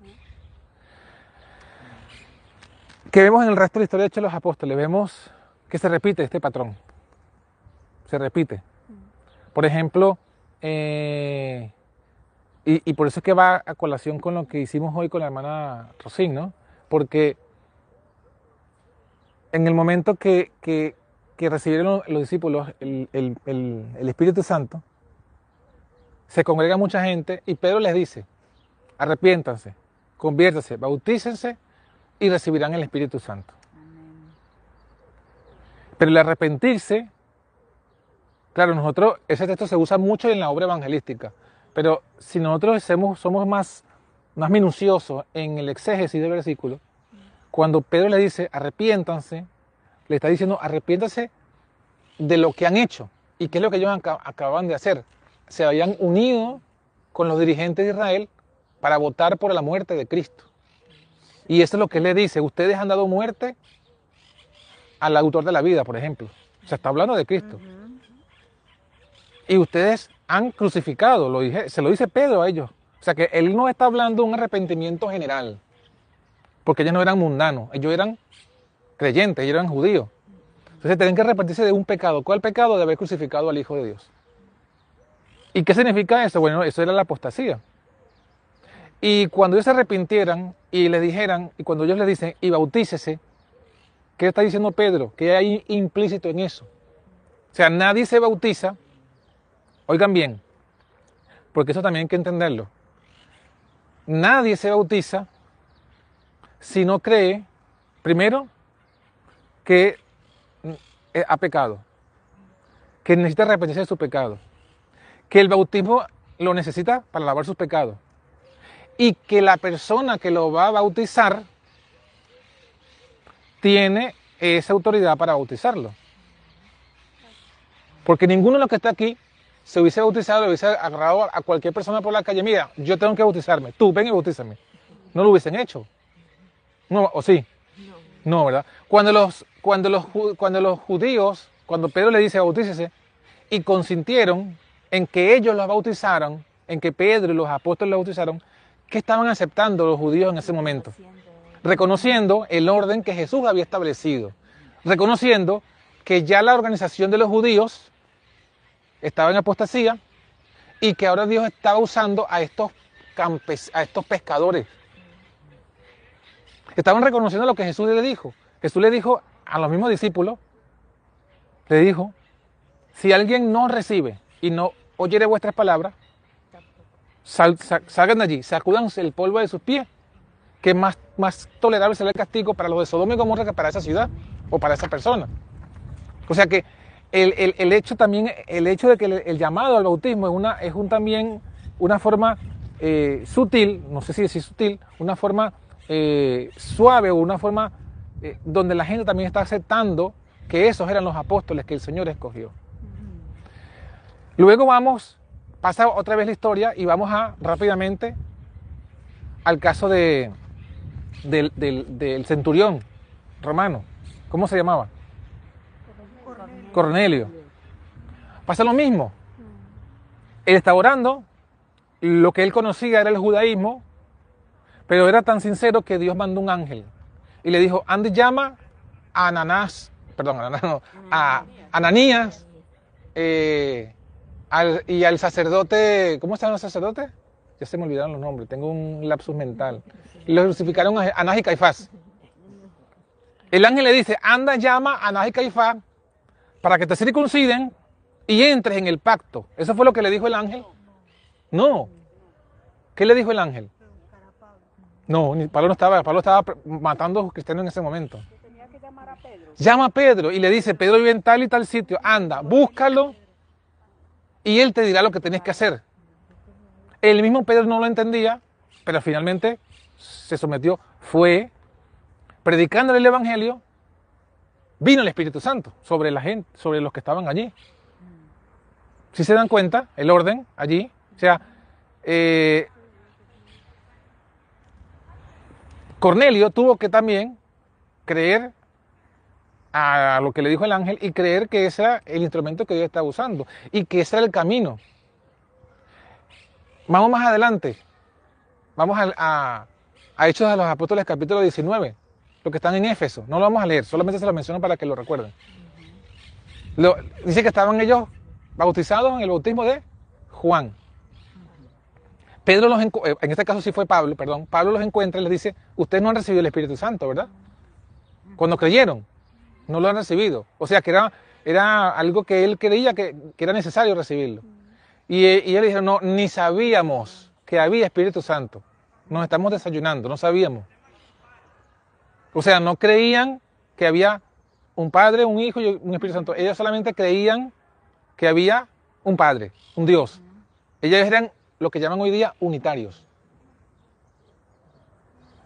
A: ¿Qué vemos en el resto de la historia de Hechos de los Apóstoles? Vemos que se repite este patrón. Se repite. Por ejemplo, eh, y, y, por eso es que va a colación con lo que hicimos hoy con la hermana Rosín, ¿no? Porque en el momento que, que, que recibieron los discípulos el, el, el, el, Espíritu Santo, se congrega mucha gente y Pedro les dice, arrepiéntanse, conviértanse, bautícense y recibirán el Espíritu Santo. Amén. Pero el arrepentirse, claro, nosotros, ese texto se usa mucho en la obra evangelística, pero si nosotros somos, somos más, más minuciosos en el exégesis del versículo, cuando Pedro le dice arrepiéntanse, le está diciendo arrepiéntanse de lo que han hecho. ¿Y qué es lo que ellos acaban de hacer? Se habían unido con los dirigentes de Israel para votar por la muerte de Cristo. Y eso es lo que él le dice, ustedes han dado muerte al autor de la vida, por ejemplo. Se está hablando de Cristo. Uh -huh. Y ustedes han crucificado, lo dije, se lo dice Pedro a ellos. O sea que él no está hablando de un arrepentimiento general, porque ellos no eran mundanos, ellos eran creyentes, ellos eran judíos. Entonces tienen que arrepentirse de un pecado. ¿Cuál pecado? De haber crucificado al Hijo de Dios. ¿Y qué significa eso? Bueno, eso era la apostasía. Y cuando ellos se arrepintieran y le dijeran, y cuando ellos le dicen, y bautícese, ¿qué está diciendo Pedro? ¿Qué hay implícito en eso? O sea, nadie se bautiza, oigan bien, porque eso también hay que entenderlo. Nadie se bautiza si no cree, primero, que ha pecado, que necesita arrepentirse de su pecado, que el bautismo lo necesita para lavar sus pecados y que la persona que lo va a bautizar tiene esa autoridad para bautizarlo. Porque ninguno de los que está aquí se hubiese bautizado, le hubiese agarrado a cualquier persona por la calle, mira, yo tengo que bautizarme, tú ven y bautízame. No lo hubiesen hecho. No, ¿O sí? No, no ¿verdad? Cuando los, cuando, los, cuando los judíos, cuando Pedro le dice bautícese, y consintieron en que ellos los bautizaran, en que Pedro y los apóstoles los bautizaron, ¿qué estaban aceptando los judíos en ese momento? Reconociendo el orden que Jesús había establecido, reconociendo que ya la organización de los judíos estaba en apostasía y que ahora Dios estaba usando a estos, campes, a estos pescadores. Estaban reconociendo lo que Jesús le dijo. Jesús le dijo a los mismos discípulos, le dijo, si alguien no recibe y no oyere vuestras palabras, sal, sal, salgan de allí, sacudan el polvo de sus pies, que más, más tolerable será el castigo para los de Sodoma y Gomorra que para esa ciudad o para esa persona. O sea que el, el, el hecho también, el hecho de que el, el, llamado al bautismo es, una, es un, también una forma eh, sutil, no sé si decir sutil, una forma eh, suave o una forma eh, donde la gente también está aceptando que esos eran los apóstoles que el Señor escogió. Luego vamos, pasa otra vez la historia y vamos a rápidamente al caso de, del, del centurión romano. ¿Cómo se llamaba? Cornelio. Pasa lo mismo. Él está orando, lo que él conocía era el judaísmo, pero era tan sincero que Dios mandó un ángel y le dijo, ande llama a Ananás, perdón, a Ananías eh, y al sacerdote, ¿cómo están los sacerdotes? Ya se me olvidaron los nombres, tengo un lapsus mental. Y los crucificaron a Anás y Caifás. El ángel le dice, anda, llama a Anás y Caifás para que te circunciden y entres en el pacto. ¿Eso fue lo que le dijo el ángel? No. ¿Qué le dijo el ángel? No, Pablo no estaba, Pablo estaba matando a los cristianos en ese momento. Llama a Pedro y le dice, Pedro vive en tal y tal sitio, anda, búscalo y él te dirá lo que tenés que hacer. El mismo Pedro no lo entendía, pero finalmente se sometió, fue predicando el Evangelio, vino el Espíritu Santo sobre la gente, sobre los que estaban allí. Si se dan cuenta, el orden allí, o sea, eh, Cornelio tuvo que también creer a lo que le dijo el ángel y creer que ese era el instrumento que Dios estaba usando y que ese era el camino. Vamos más adelante. Vamos a, Hechos de los Apóstoles capítulo 19, lo que están en Éfeso. No lo vamos a leer, solamente se lo menciono para que lo recuerden. dice que estaban ellos bautizados en el bautismo de Juan. Pedro los eh, en este caso sí fue Pablo, perdón, Pablo los encuentra y les dice, ustedes no han recibido el Espíritu Santo, ¿verdad? Cuando creyeron, no lo han recibido. O sea que era, era algo que él creía que, era necesario recibirlo. Y, y él dijo, no, ni sabíamos que había Espíritu Santo. Nos estamos desayunando, no sabíamos. O sea, no creían que había un Padre, un Hijo y un Espíritu Santo. Ellos solamente creían que había un Padre, un Dios. Ellos eran lo que llaman hoy día unitarios.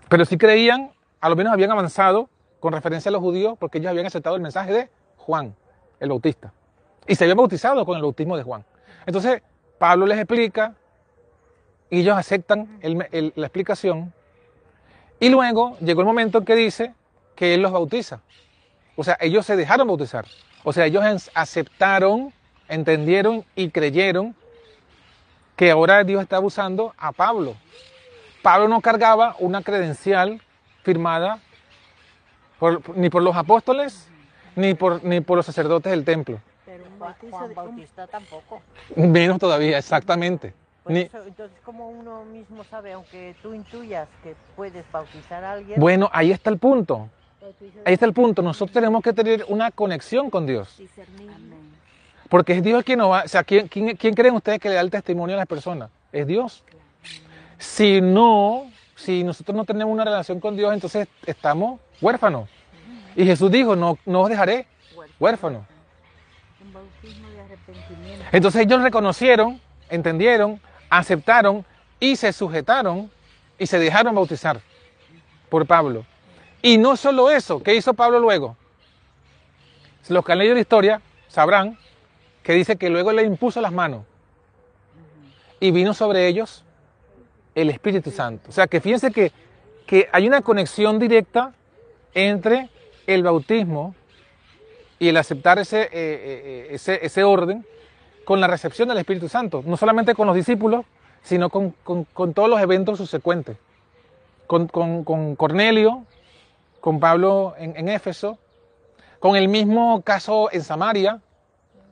A: Pero sí creían, a lo menos habían avanzado con referencia a los judíos, porque ellos habían aceptado el mensaje de Juan, el Bautista. Y se habían bautizado con el bautismo de Juan. Entonces, Pablo les explica, y ellos aceptan la explicación, y luego llegó el momento en que dice que Él los bautiza. O sea, ellos se dejaron bautizar. O sea, ellos aceptaron, entendieron y creyeron que ahora Dios está usando a Pablo. Pablo no cargaba una credencial firmada ni por los apóstoles ni por, ni por los sacerdotes del templo.
B: Pero un Juan Bautista tampoco.
A: Menos todavía, exactamente.
B: entonces, ¿cómo uno mismo sabe, aunque tú intuyas que puedes bautizar a alguien?
A: Bueno, ahí está el punto. Ahí está el punto. Nosotros tenemos que tener una conexión con Dios. Porque es Dios quien nos va. O sea, ¿quién, creen ustedes que le da el testimonio a las personas? Es Dios. Si no, si nosotros no tenemos una relación con Dios, entonces estamos huérfanos. Y Jesús dijo: No, no os dejaré huérfanos. Entonces ellos reconocieron, entendieron, aceptaron y se sujetaron y se dejaron bautizar por Pablo. Y no solo eso, ¿qué hizo Pablo luego? Los que han leído la historia sabrán que dice que luego le impuso las manos y vino sobre ellos el Espíritu Santo. O sea, que fíjense que, que hay una conexión directa entre el bautismo y el aceptar ese, eh, eh, ese, ese, orden con la recepción del Espíritu Santo. No solamente con los discípulos, sino con, con, todos los eventos subsecuentes. Con, con Cornelio, con Pablo en, en Éfeso, con el mismo caso en Samaria,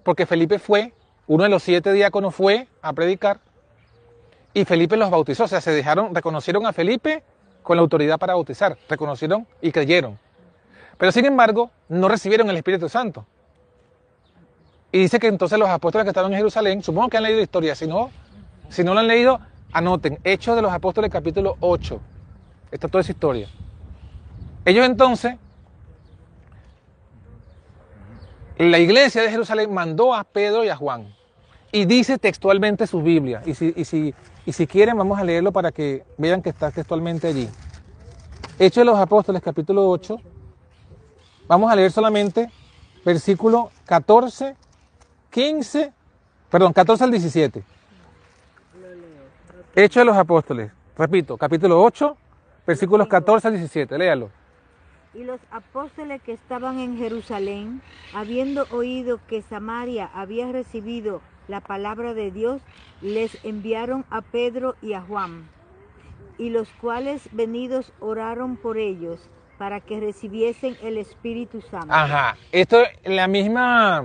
A: porque Felipe fue, uno de los siete diáconos fue a predicar y Felipe los bautizó, o sea, se dejaron, reconocieron a Felipe con la autoridad para bautizar, reconocieron y creyeron. Pero sin embargo, no recibieron el Espíritu Santo. Y dice que entonces los apóstoles que estaban en Jerusalén, supongo que han leído historia, si no, si no lo han leído, anoten, Hechos de los Apóstoles capítulo 8. Esta es toda esa historia. Ellos entonces La iglesia de Jerusalén mandó a Pedro y a Juan. Y dice textualmente su Biblia. Y si, si, y si quieren, vamos a leerlo para que vean que está textualmente allí. Hechos de los Apóstoles, capítulo 8. Vamos a leer solamente versículo 14, 15, perdón, 14 al 17. Hechos de los Apóstoles. Repito, capítulo 8, versículos 14 al 17. Léalo.
D: Y los apóstoles que estaban en Jerusalén, habiendo oído que Samaria había recibido la palabra de Dios, les enviaron a Pedro y a Juan, y los cuales venidos oraron por ellos para que recibiesen el Espíritu Santo.
A: Ajá, esto es la misma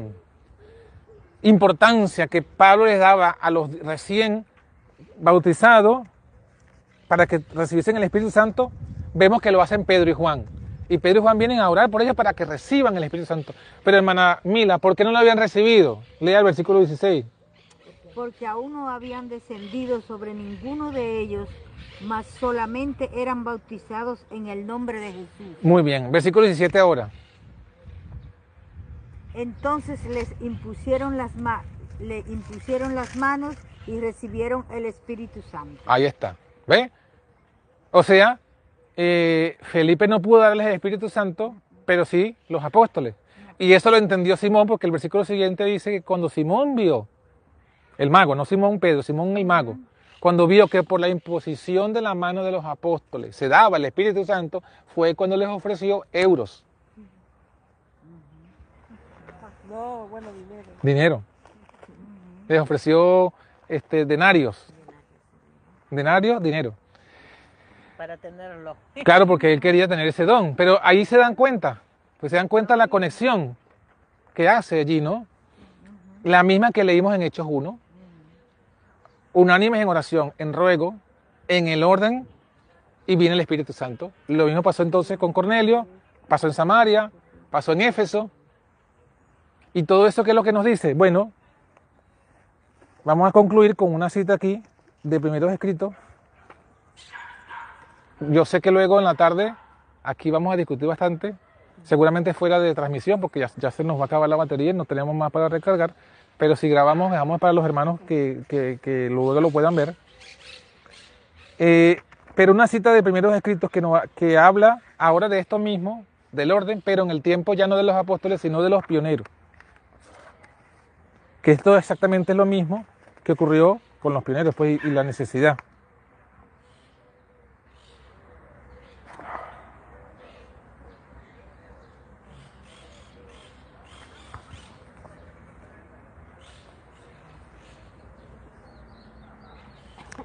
A: importancia que Pablo les daba a los recién bautizados para que recibiesen el Espíritu Santo, vemos que lo hacen Pedro y Juan. Y Pedro y Juan vienen a orar por ellos para que reciban el Espíritu Santo. Pero hermana Mila, ¿por qué no lo habían recibido? Lea el versículo 16.
D: Porque aún no habían descendido sobre ninguno de ellos, mas solamente eran bautizados en el nombre de Jesús.
A: Muy bien, versículo 17 ahora.
D: Entonces les impusieron las, ma le impusieron las manos y recibieron el Espíritu Santo.
A: Ahí está. ¿Ve? O sea, eh, Felipe no pudo darles el Espíritu Santo, pero sí los apóstoles. Y eso lo entendió Simón porque el versículo siguiente dice que cuando Simón vio, el mago, no Simón Pedro, Simón el mago, cuando vio que por la imposición de la mano de los apóstoles se daba el Espíritu Santo, fue cuando les ofreció euros.
C: Dinero.
A: Dinero. Les ofreció este, denarios. Denarios, dinero.
B: Para tenerlo.
A: Claro, porque él quería tener ese don. Pero ahí se dan cuenta, pues se dan cuenta la conexión que hace allí, ¿no? La misma que leímos en Hechos 1. Unánimes en oración, en ruego, en el orden, y viene el Espíritu Santo. Lo mismo pasó entonces con Cornelio, pasó en Samaria, pasó en Éfeso. Y todo eso, ¿qué es lo que nos dice? Bueno, vamos a concluir con una cita aquí de primeros escritos. Yo sé que luego en la tarde aquí vamos a discutir bastante, seguramente fuera de transmisión, porque ya, se nos va a acabar la batería y no tenemos más para recargar, pero si grabamos, dejamos para los hermanos que, que, luego lo puedan ver. Eh, pero una cita de primeros escritos que, no, que habla ahora de esto mismo, del orden, pero en el tiempo ya no de los apóstoles, sino de los pioneros. Que esto exactamente es lo mismo que ocurrió con los pioneros pues, y la necesidad.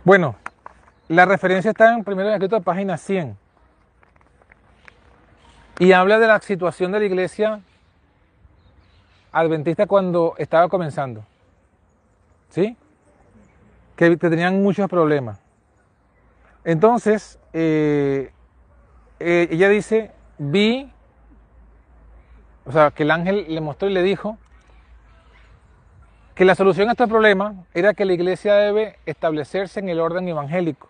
A: Bueno, la referencia está en primero escrito página 100. Y habla de la situación de la iglesia adventista cuando estaba comenzando. ¿Sí? Que tenían muchos problemas. Entonces, eh, eh, ella dice, vi, o sea, que el ángel le mostró y le dijo que la solución a este problema era que la iglesia debe establecerse en el orden evangélico,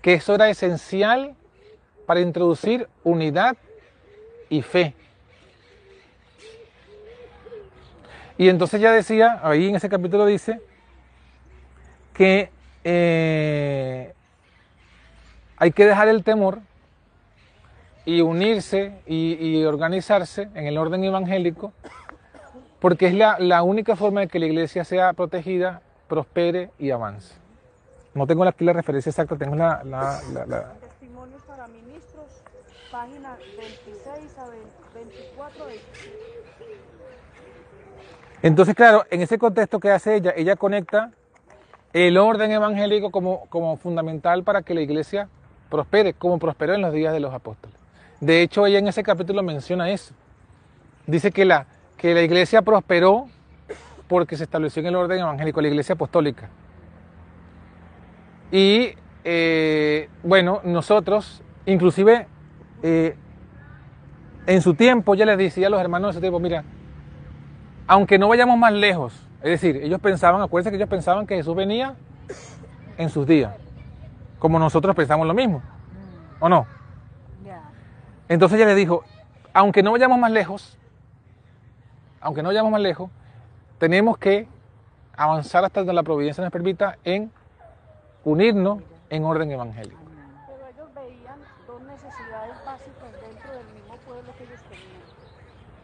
A: que eso era esencial para introducir unidad y fe. Y entonces ya decía, ahí en ese capítulo dice, que eh, hay que dejar el temor y unirse y, y, organizarse en el orden evangélico, porque es la, la, única forma de que la iglesia sea protegida, prospere y avance. No tengo aquí la referencia exacta, tengo la... la, la
C: Testimonios para ministros, página 26 a 24.
A: Entonces, claro, en ese contexto que hace ella, ella conecta el orden evangélico como, como fundamental para que la iglesia prospere, como prosperó en los días de los apóstoles. De hecho, ella en ese capítulo menciona eso. Dice que la, que la iglesia prosperó porque se estableció en el orden evangélico, la iglesia apostólica. Y eh, bueno, nosotros, inclusive eh, en su tiempo, ya les decía a los hermanos de ese tiempo, mira, aunque no vayamos más lejos, es decir, ellos pensaban, acuérdense que ellos pensaban que Jesús venía en sus días, como nosotros pensamos lo mismo, ¿o no? Entonces ella le dijo, aunque no vayamos más lejos, aunque no vayamos más lejos, tenemos que avanzar hasta donde la providencia nos permita en unirnos en orden evangélico.
C: Pero ellos veían dos necesidades básicas dentro del mismo pueblo que ellos tenían.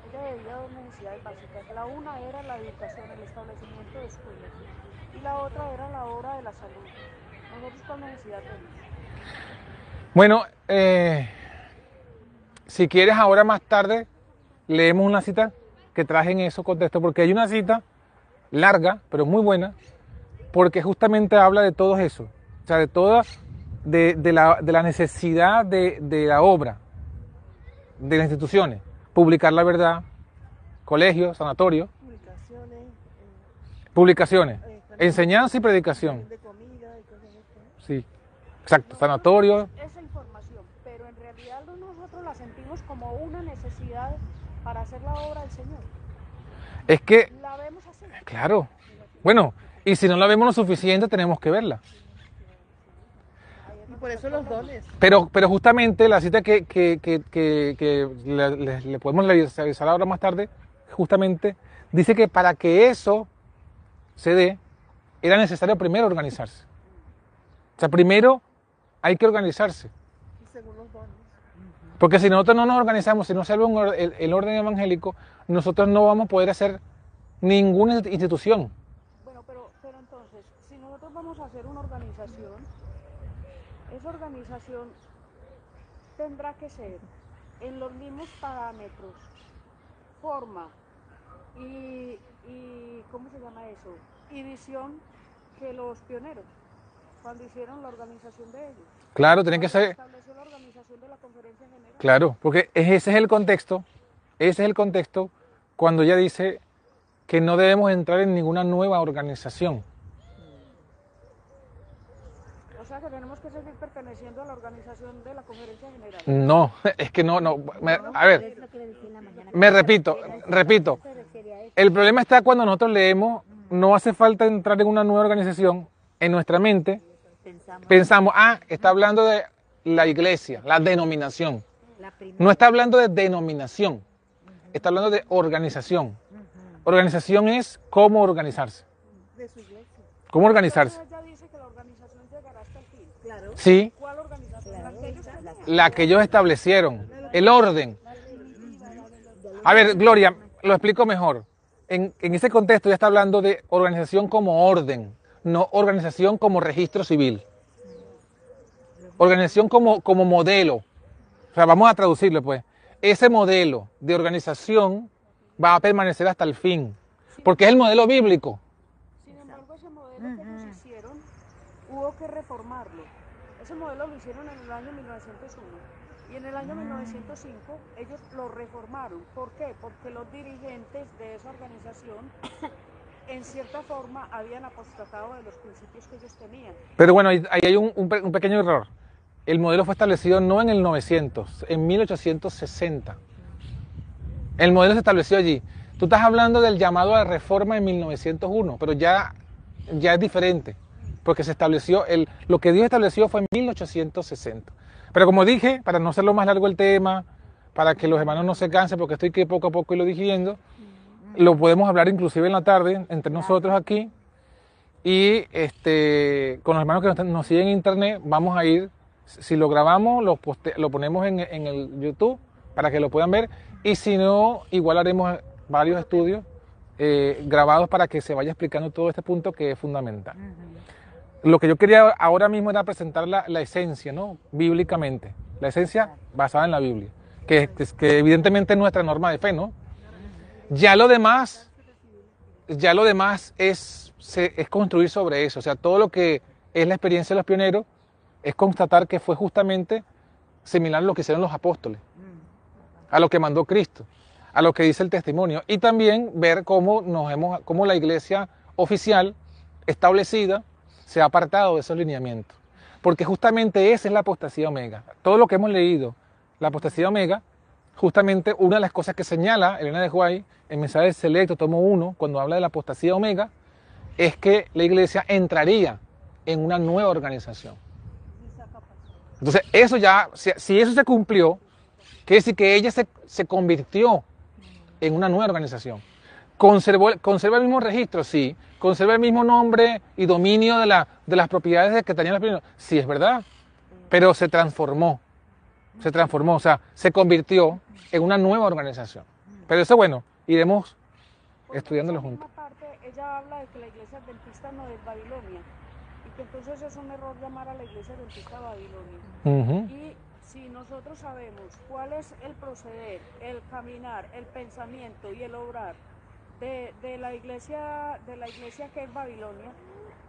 C: Ellos veía dos necesidades básicas. La una era la educación, el establecimiento de escuelas, y la otra era la obra de la salud. ¿Nosotros cuál necesidad tenemos?
A: Bueno, eh, si quieres ahora más tarde, leemos una cita que traje en eso contexto, porque hay una cita larga, pero muy buena, porque justamente habla de todo eso, o sea, de toda, de, de, la, de la, necesidad de, de la obra, de las instituciones, publicar la verdad, colegios, sanatorios,
B: Publicaciones, eh,
A: publicaciones,
B: eh,
A: enseñanza y predicación,
B: de comida y cosas así.
A: sí, exacto, sanatorios,
C: Esa información, pero en realidad nosotros la sentimos como una necesidad para hacer la obra del Señor.
A: es que,
C: La vemos así.
A: claro, bueno, y si no la vemos lo suficiente, tenemos que verla.
B: Y por eso los dones.
A: Pero, pero justamente la cita que, que, que, que- que le, le- le podemos revisar ahora más tarde, justamente dice que para que eso se dé, era necesario primero organizarse. O sea, primero hay que organizarse.
B: Y según los dones.
A: Porque si nosotros no nos organizamos, si no se el, el orden evangélico, nosotros no vamos a poder hacer ninguna institución.
C: Bueno, pero, pero entonces, si nosotros vamos a hacer una organización, esa organización tendrá que ser en los mismos parámetros, forma y ¿cómo se llama eso? Y visión que los pioneros, cuando hicieron la organización de ellos.
A: Claro, tiene que ser,
C: estableció la organización de la conferencia general.
A: Claro, porque ese es el contexto, ese es el contexto cuando ella dice que no debemos entrar en ninguna nueva organización.
C: O sea que tenemos que seguir perteneciendo a la organización de la conferencia general.
A: No, es que no, no. me- a ver, me repito, repito. El problema está cuando nosotros leemos, no hace falta entrar en una nueva organización. En nuestra mente
D: Pensamos
A: pensamos, ah, está hablando de la iglesia, la denominación.
D: la.
A: No está hablando de denominación, está hablando de organización. Organización es cómo organizarse.
B: De su iglesia.
A: ¿Cómo organizarse?
C: Entonces ella dice que la organización llegará hasta el fin.
D: Claro.
A: Sí,
C: la que ellos
A: establecieron, el orden. A ver, Gloria, lo explico mejor. En, en ese contexto ya está hablando de organización como orden, no organización como registro civil. Organización como, como modelo. O sea, vamos a traducirlo pues. Ese modelo de organización va a permanecer hasta el fin, porque es el modelo bíblico.
C: Sin embargo, ese modelo que ellos hicieron, hubo que reformarlo. Ese modelo lo hicieron en el año 1901. Y en el año 1905 ellos lo reformaron. ¿Por qué? Porque los dirigentes de esa organización, en cierta forma, habían apostatado de los principios que ellos tenían.
A: Pero bueno, ahí hay un, un un pequeño error. El modelo fue establecido no en el 900, en 1860. El modelo se estableció allí. Tú estás hablando del llamado a reforma en 1901, pero ya, ya es diferente, porque se estableció, el, lo que Dios estableció fue en 1860. Pero como dije, para no hacerlo más largo el tema, para que los hermanos no se cansen, porque estoy que poco a poco lo dirigiendo, lo podemos hablar inclusive en la tarde entre nosotros aquí. Y este, con los hermanos que nos, nos siguen en internet, vamos a ir, si lo grabamos, lo, poste- lo ponemos en, en el YouTube para que lo puedan ver. Y si no, igual haremos varios estudios eh, grabados para que se vaya explicando todo este punto que es fundamental. Lo que yo quería ahora mismo era presentar la, la esencia, ¿no? Bíblicamente. La esencia basada en la Biblia. Que, que, que evidentemente es nuestra norma de fe, ¿no? Ya lo demás, ya lo demás es, se- es construir sobre eso. O sea, todo lo que es la experiencia de los pioneros es constatar que fue justamente similar a lo que hicieron los apóstoles, a lo que mandó Cristo, a lo que dice el testimonio. Y también ver cómo, nos hemos, cómo la iglesia oficial establecida se ha apartado de esos lineamientos. Porque justamente esa es la apostasía omega. Todo lo que hemos leído, la apostasía omega, justamente una de las cosas que señala Elena de Guay en mensaje selecto, tomo 1, cuando habla de la apostasía omega, es que la iglesia entraría en una nueva organización. Entonces, eso ya, si, eso se cumplió, quiere decir que ella se, se convirtió en una nueva organización. Conservó, conserva el mismo registro, sí. Conserva el mismo nombre y dominio de, la, de las propiedades que tenían los primeros. Sí, es verdad. Pero se transformó. Se transformó, o sea, se convirtió en una nueva organización. Pero eso, bueno, iremos
C: Porque
A: estudiándolo juntos.
C: parte, ella habla de que la iglesia adventista no es Babilonia y que entonces es un error llamar a la iglesia adventista Babilonia.
A: Ujú.
C: Y si nosotros sabemos cuál es el proceder, el caminar, el pensamiento y el obrar de, de la iglesia de la iglesia que es Babilonia,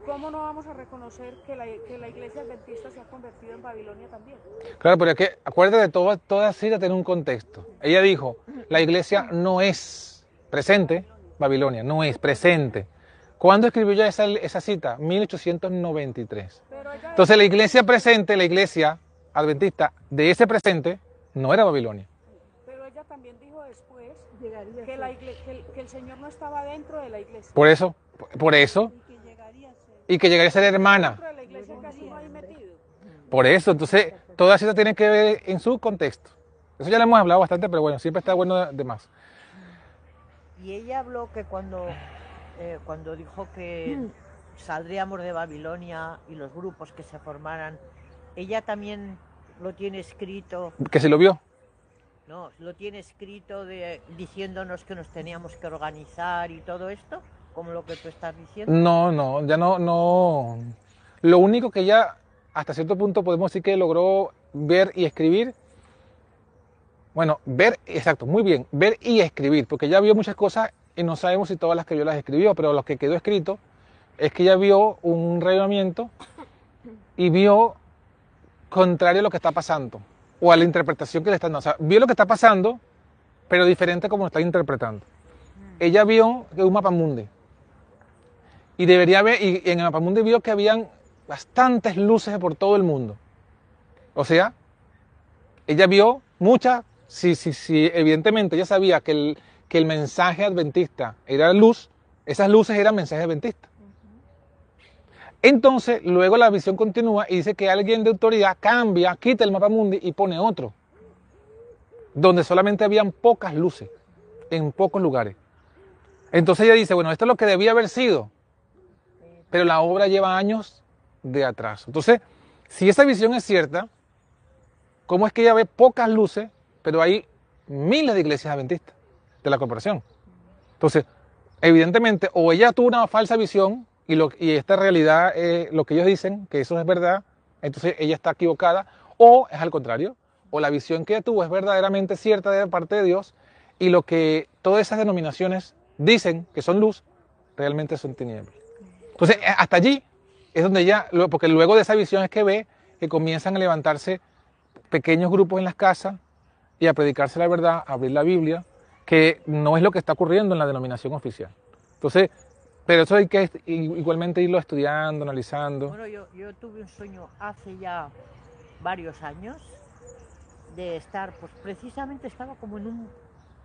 C: ¿cómo no vamos a reconocer que la, que la iglesia adventista se ha convertido en Babilonia también?
A: Claro, pero es que acuérdate de todo, toda cita tiene un contexto. Ella dijo, la iglesia no es presente, Babilonia, no es presente. ¿Cuándo escribió ya esa, esa cita? 1893.
C: Pero ella
A: Entonces la iglesia presente, la iglesia adventista de ese presente, no era Babilonia.
C: Pero ella también dijo después que, la igle- que el, que el Señor no estaba dentro de la iglesia.
A: Por eso, por eso,
F: que llegaría a ser.
A: Y que llegaría a ser hermana. Por eso, entonces, toda cita tiene que ver en su contexto. Eso ya lo hemos hablado bastante, pero bueno, siempre está bueno de, de más.
B: Y ella habló que cuando, eh, cuando dijo que saldríamos de Babilonia y los grupos que se formaran, ella también lo tiene escrito,
A: Que se lo vio.
B: no, lo tiene escrito de, diciéndonos que nos teníamos que organizar y todo esto, como lo que tú estás diciendo.
A: No, no, ya no, no. Lo único que ya hasta cierto punto podemos decir que logró ver y escribir. Bueno, ver, exacto, muy bien, ver y escribir, porque ya vio muchas cosas y no sabemos si todas las que yo las escribió, pero lo que quedó escrito es que ella vio un reavivamiento y vio contrario a lo que está pasando o a la interpretación que le están dando. O sea, vio lo que está pasando, pero diferente como lo está interpretando. Ella vio que un mapa mundi y debería haber, y en el mapamundi vio que habían bastantes luces por todo el mundo. O sea, ella vio muchas, si, si, si evidentemente ella sabía que el, que el mensaje adventista era luz, esas luces eran mensajes adventistas. Entonces, luego la visión continúa y dice que alguien de autoridad cambia, quita el mapa mundi y pone otro, donde solamente habían pocas luces, en pocos lugares. Entonces ella dice, bueno, esto es lo que debía haber sido, pero la obra lleva años de atraso. Entonces, si esa visión es cierta, ¿cómo es que ella ve pocas luces, pero hay miles de iglesias adventistas de la corporación? Entonces, evidentemente, o ella tuvo una falsa visión y, esta realidad es lo que ellos dicen, que eso es verdad, entonces ella está equivocada, o es al contrario, o la visión que ella tuvo es verdaderamente cierta de parte de Dios y lo que todas esas denominaciones dicen que son luz, realmente son tinieblas. Entonces, eh, hasta allí es donde lo- porque luego de esa visión es que ve que comienzan a levantarse pequeños grupos en las casas y a predicarse la verdad, a abrir la Biblia, que no es lo que está ocurriendo en la denominación oficial. Entonces, pero eso hay que igualmente irlo estudiando, analizando.
B: Bueno, yo, yo tuve un sueño hace ya varios años de estar, pues precisamente estaba como en un,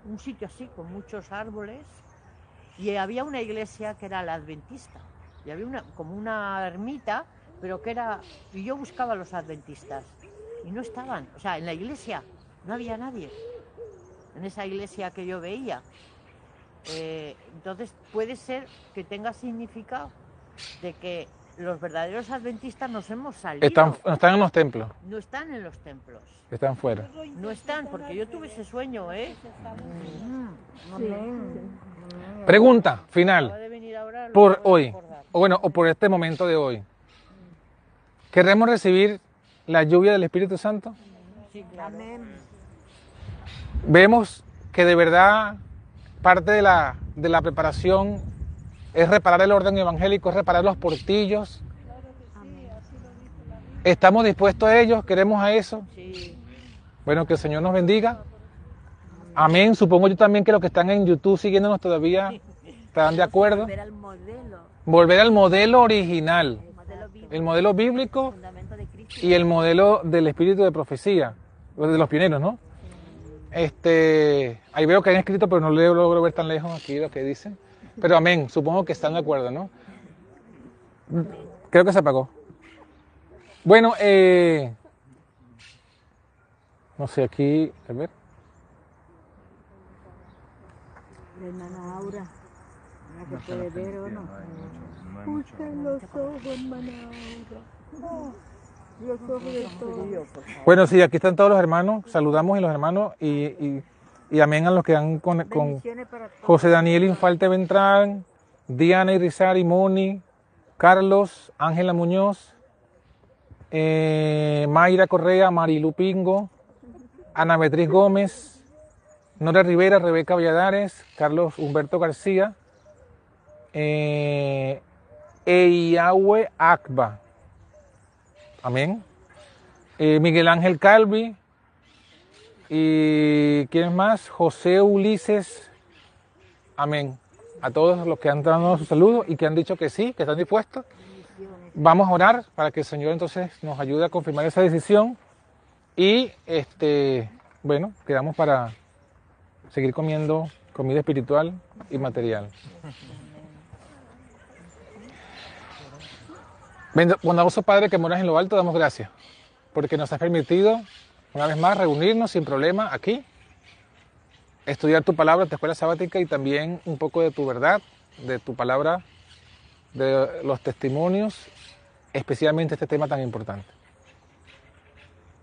B: un sitio así, con muchos árboles, y había una iglesia que era la adventista, y había una, como una ermita, pero que era, y yo buscaba a los adventistas, y no estaban, o sea, en la iglesia no había nadie, en esa iglesia que yo veía. Eh, entonces puede ser que tenga significado de que los verdaderos adventistas nos hemos salido.
A: Están, no están en los templos,
B: No están en los templos.
A: están fuera.
B: No están, porque yo tuve ese sueño, ¿eh?
A: Pregunta
B: Acaba
A: final
B: de venir ahora, lo
A: por hoy. O bueno, o por este momento de hoy. ¿Queremos recibir la lluvia del Espíritu Santo?
B: Sí, claro.
A: vemos que de verdad parte de la, de la preparación es reparar el orden evangélico, es reparar los portillos. ¿Estamos dispuestos a ello? ¿Queremos a eso?
B: Sí.
A: Bueno, que el Señor nos bendiga. Amén. Supongo yo también que los que están en YouTube siguiéndonos todavía estarán de acuerdo. Volver al modelo original,
E: el modelo bíblico,
A: y el modelo del espíritu de profecía, de los pioneros, ¿no? Este, ahí veo que han escrito, pero no le logro ver tan lejos aquí lo que dicen. Pero amén, supongo que están de acuerdo, ¿no? Creo que se apagó. Bueno, eh, no sé, aquí, a ver.
D: La hermana Aura, la que puede ver o no.
G: No hay mucho.
D: los ojos, hermana Aura. Los ojos de todos.
A: Bueno, sí, aquí están todos los hermanos, saludamos a los hermanos y, y Y amén a los que han con. José Daniel Infalte Ventrán, Diana Irizarry Moni, Carlos, Ángela Muñoz, eh, Mayra Correa, Marilu Pingo, Ana Beatriz Gómez, Nora Rivera, Rebeca Valladares, Carlos Humberto García, eh, Akba. Amén. Eh, Miguel Ángel Calvi. ¿Y quién más? José Ulises. Amén. A todos los que han dado su saludo y que han dicho que sí, que están dispuestos. Vamos a orar para que el Señor entonces nos ayude a confirmar esa decisión. Y este, bueno, quedamos para seguir comiendo comida espiritual y material. Bondadoso Padre que moras en lo alto, damos gracias porque nos has permitido una vez más reunirnos sin problema aquí, estudiar tu palabra, tu escuela sabática y también un poco de tu verdad, de tu palabra, de los testimonios, especialmente este tema tan importante.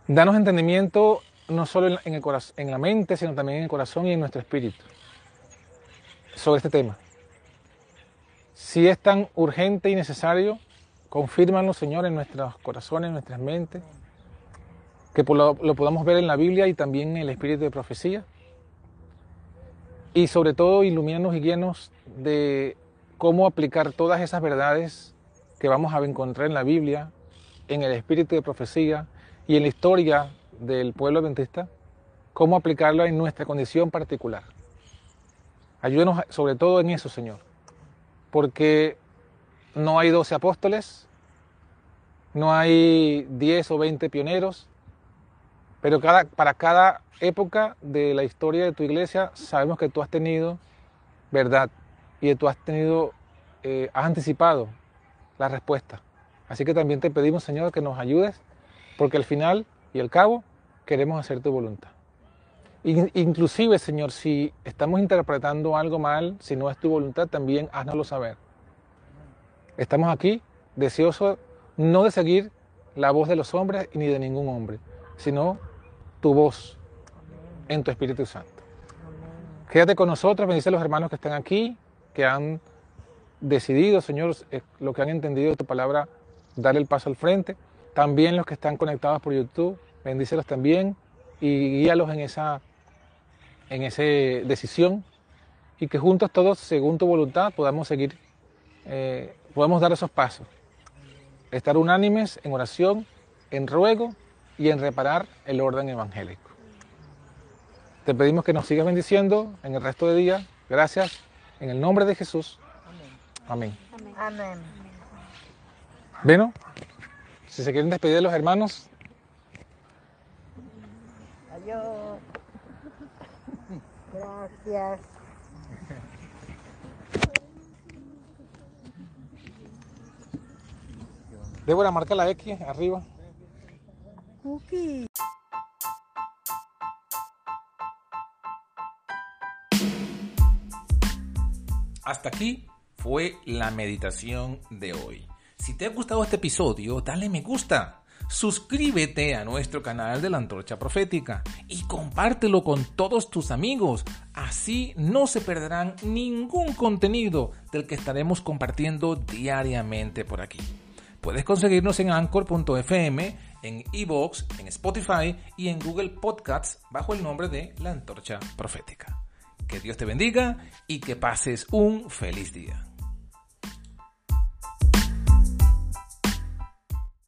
A: Danos entendimiento no solo en en la mente, sino también en el corazón y en nuestro espíritu sobre este tema. Si es tan urgente y necesario, confírmalo, Señor, en nuestros corazones, en nuestras mentes, que lo, podamos ver en la Biblia y también en el espíritu de profecía. Y sobre todo, ilumínanos y guíanos de cómo aplicar todas esas verdades que vamos a encontrar en la Biblia, en el espíritu de profecía y en la historia del pueblo adventista, cómo aplicarla en nuestra condición particular. Ayúdenos sobre todo en eso, Señor, porque no hay 12 apóstoles, no hay 10 o 20 pioneros, pero para cada época de la historia de tu iglesia sabemos que tú has tenido verdad y que tú has tenido, eh, has anticipado la respuesta. Así que también te pedimos, Señor, que nos ayudes, porque al final y al cabo queremos hacer tu voluntad. In- Inclusive, Señor, si estamos interpretando algo mal, si no es tu voluntad, también háznoslo saber. Estamos aquí deseosos no de seguir la voz de los hombres ni de ningún hombre, sino tu voz en tu Espíritu Santo. Quédate con nosotros, bendice a los hermanos que están aquí, que han decidido, Señor, eh, lo que han entendido de tu palabra, dar el paso al frente. También los que están conectados por YouTube, bendícelos también y guíalos en esa, en esa decisión y que juntos todos, según tu voluntad, podamos seguir, eh, podamos dar esos pasos. Estar unánimes en oración, en ruego y en reparar el orden evangélico. Te pedimos que nos sigas bendiciendo en el resto del día. Gracias. En el nombre de Jesús. Amén.
D: Amén.
A: Bueno, si se quieren despedir de los hermanos,
B: Adiós.
D: Gracias.
A: Débora, marca la X arriba.
G: Hasta aquí fue la meditación de hoy. Si te ha gustado este episodio, dale me gusta. Suscríbete a nuestro canal de la Antorcha Profética y compártelo con todos tus amigos. Así no se perderán ningún contenido del que estaremos compartiendo diariamente por aquí. Puedes conseguirnos en anchor.fm, en iVoox, en Spotify y en Google Podcasts bajo el nombre de La Antorcha Profética. Que Dios te bendiga y que pases un feliz día.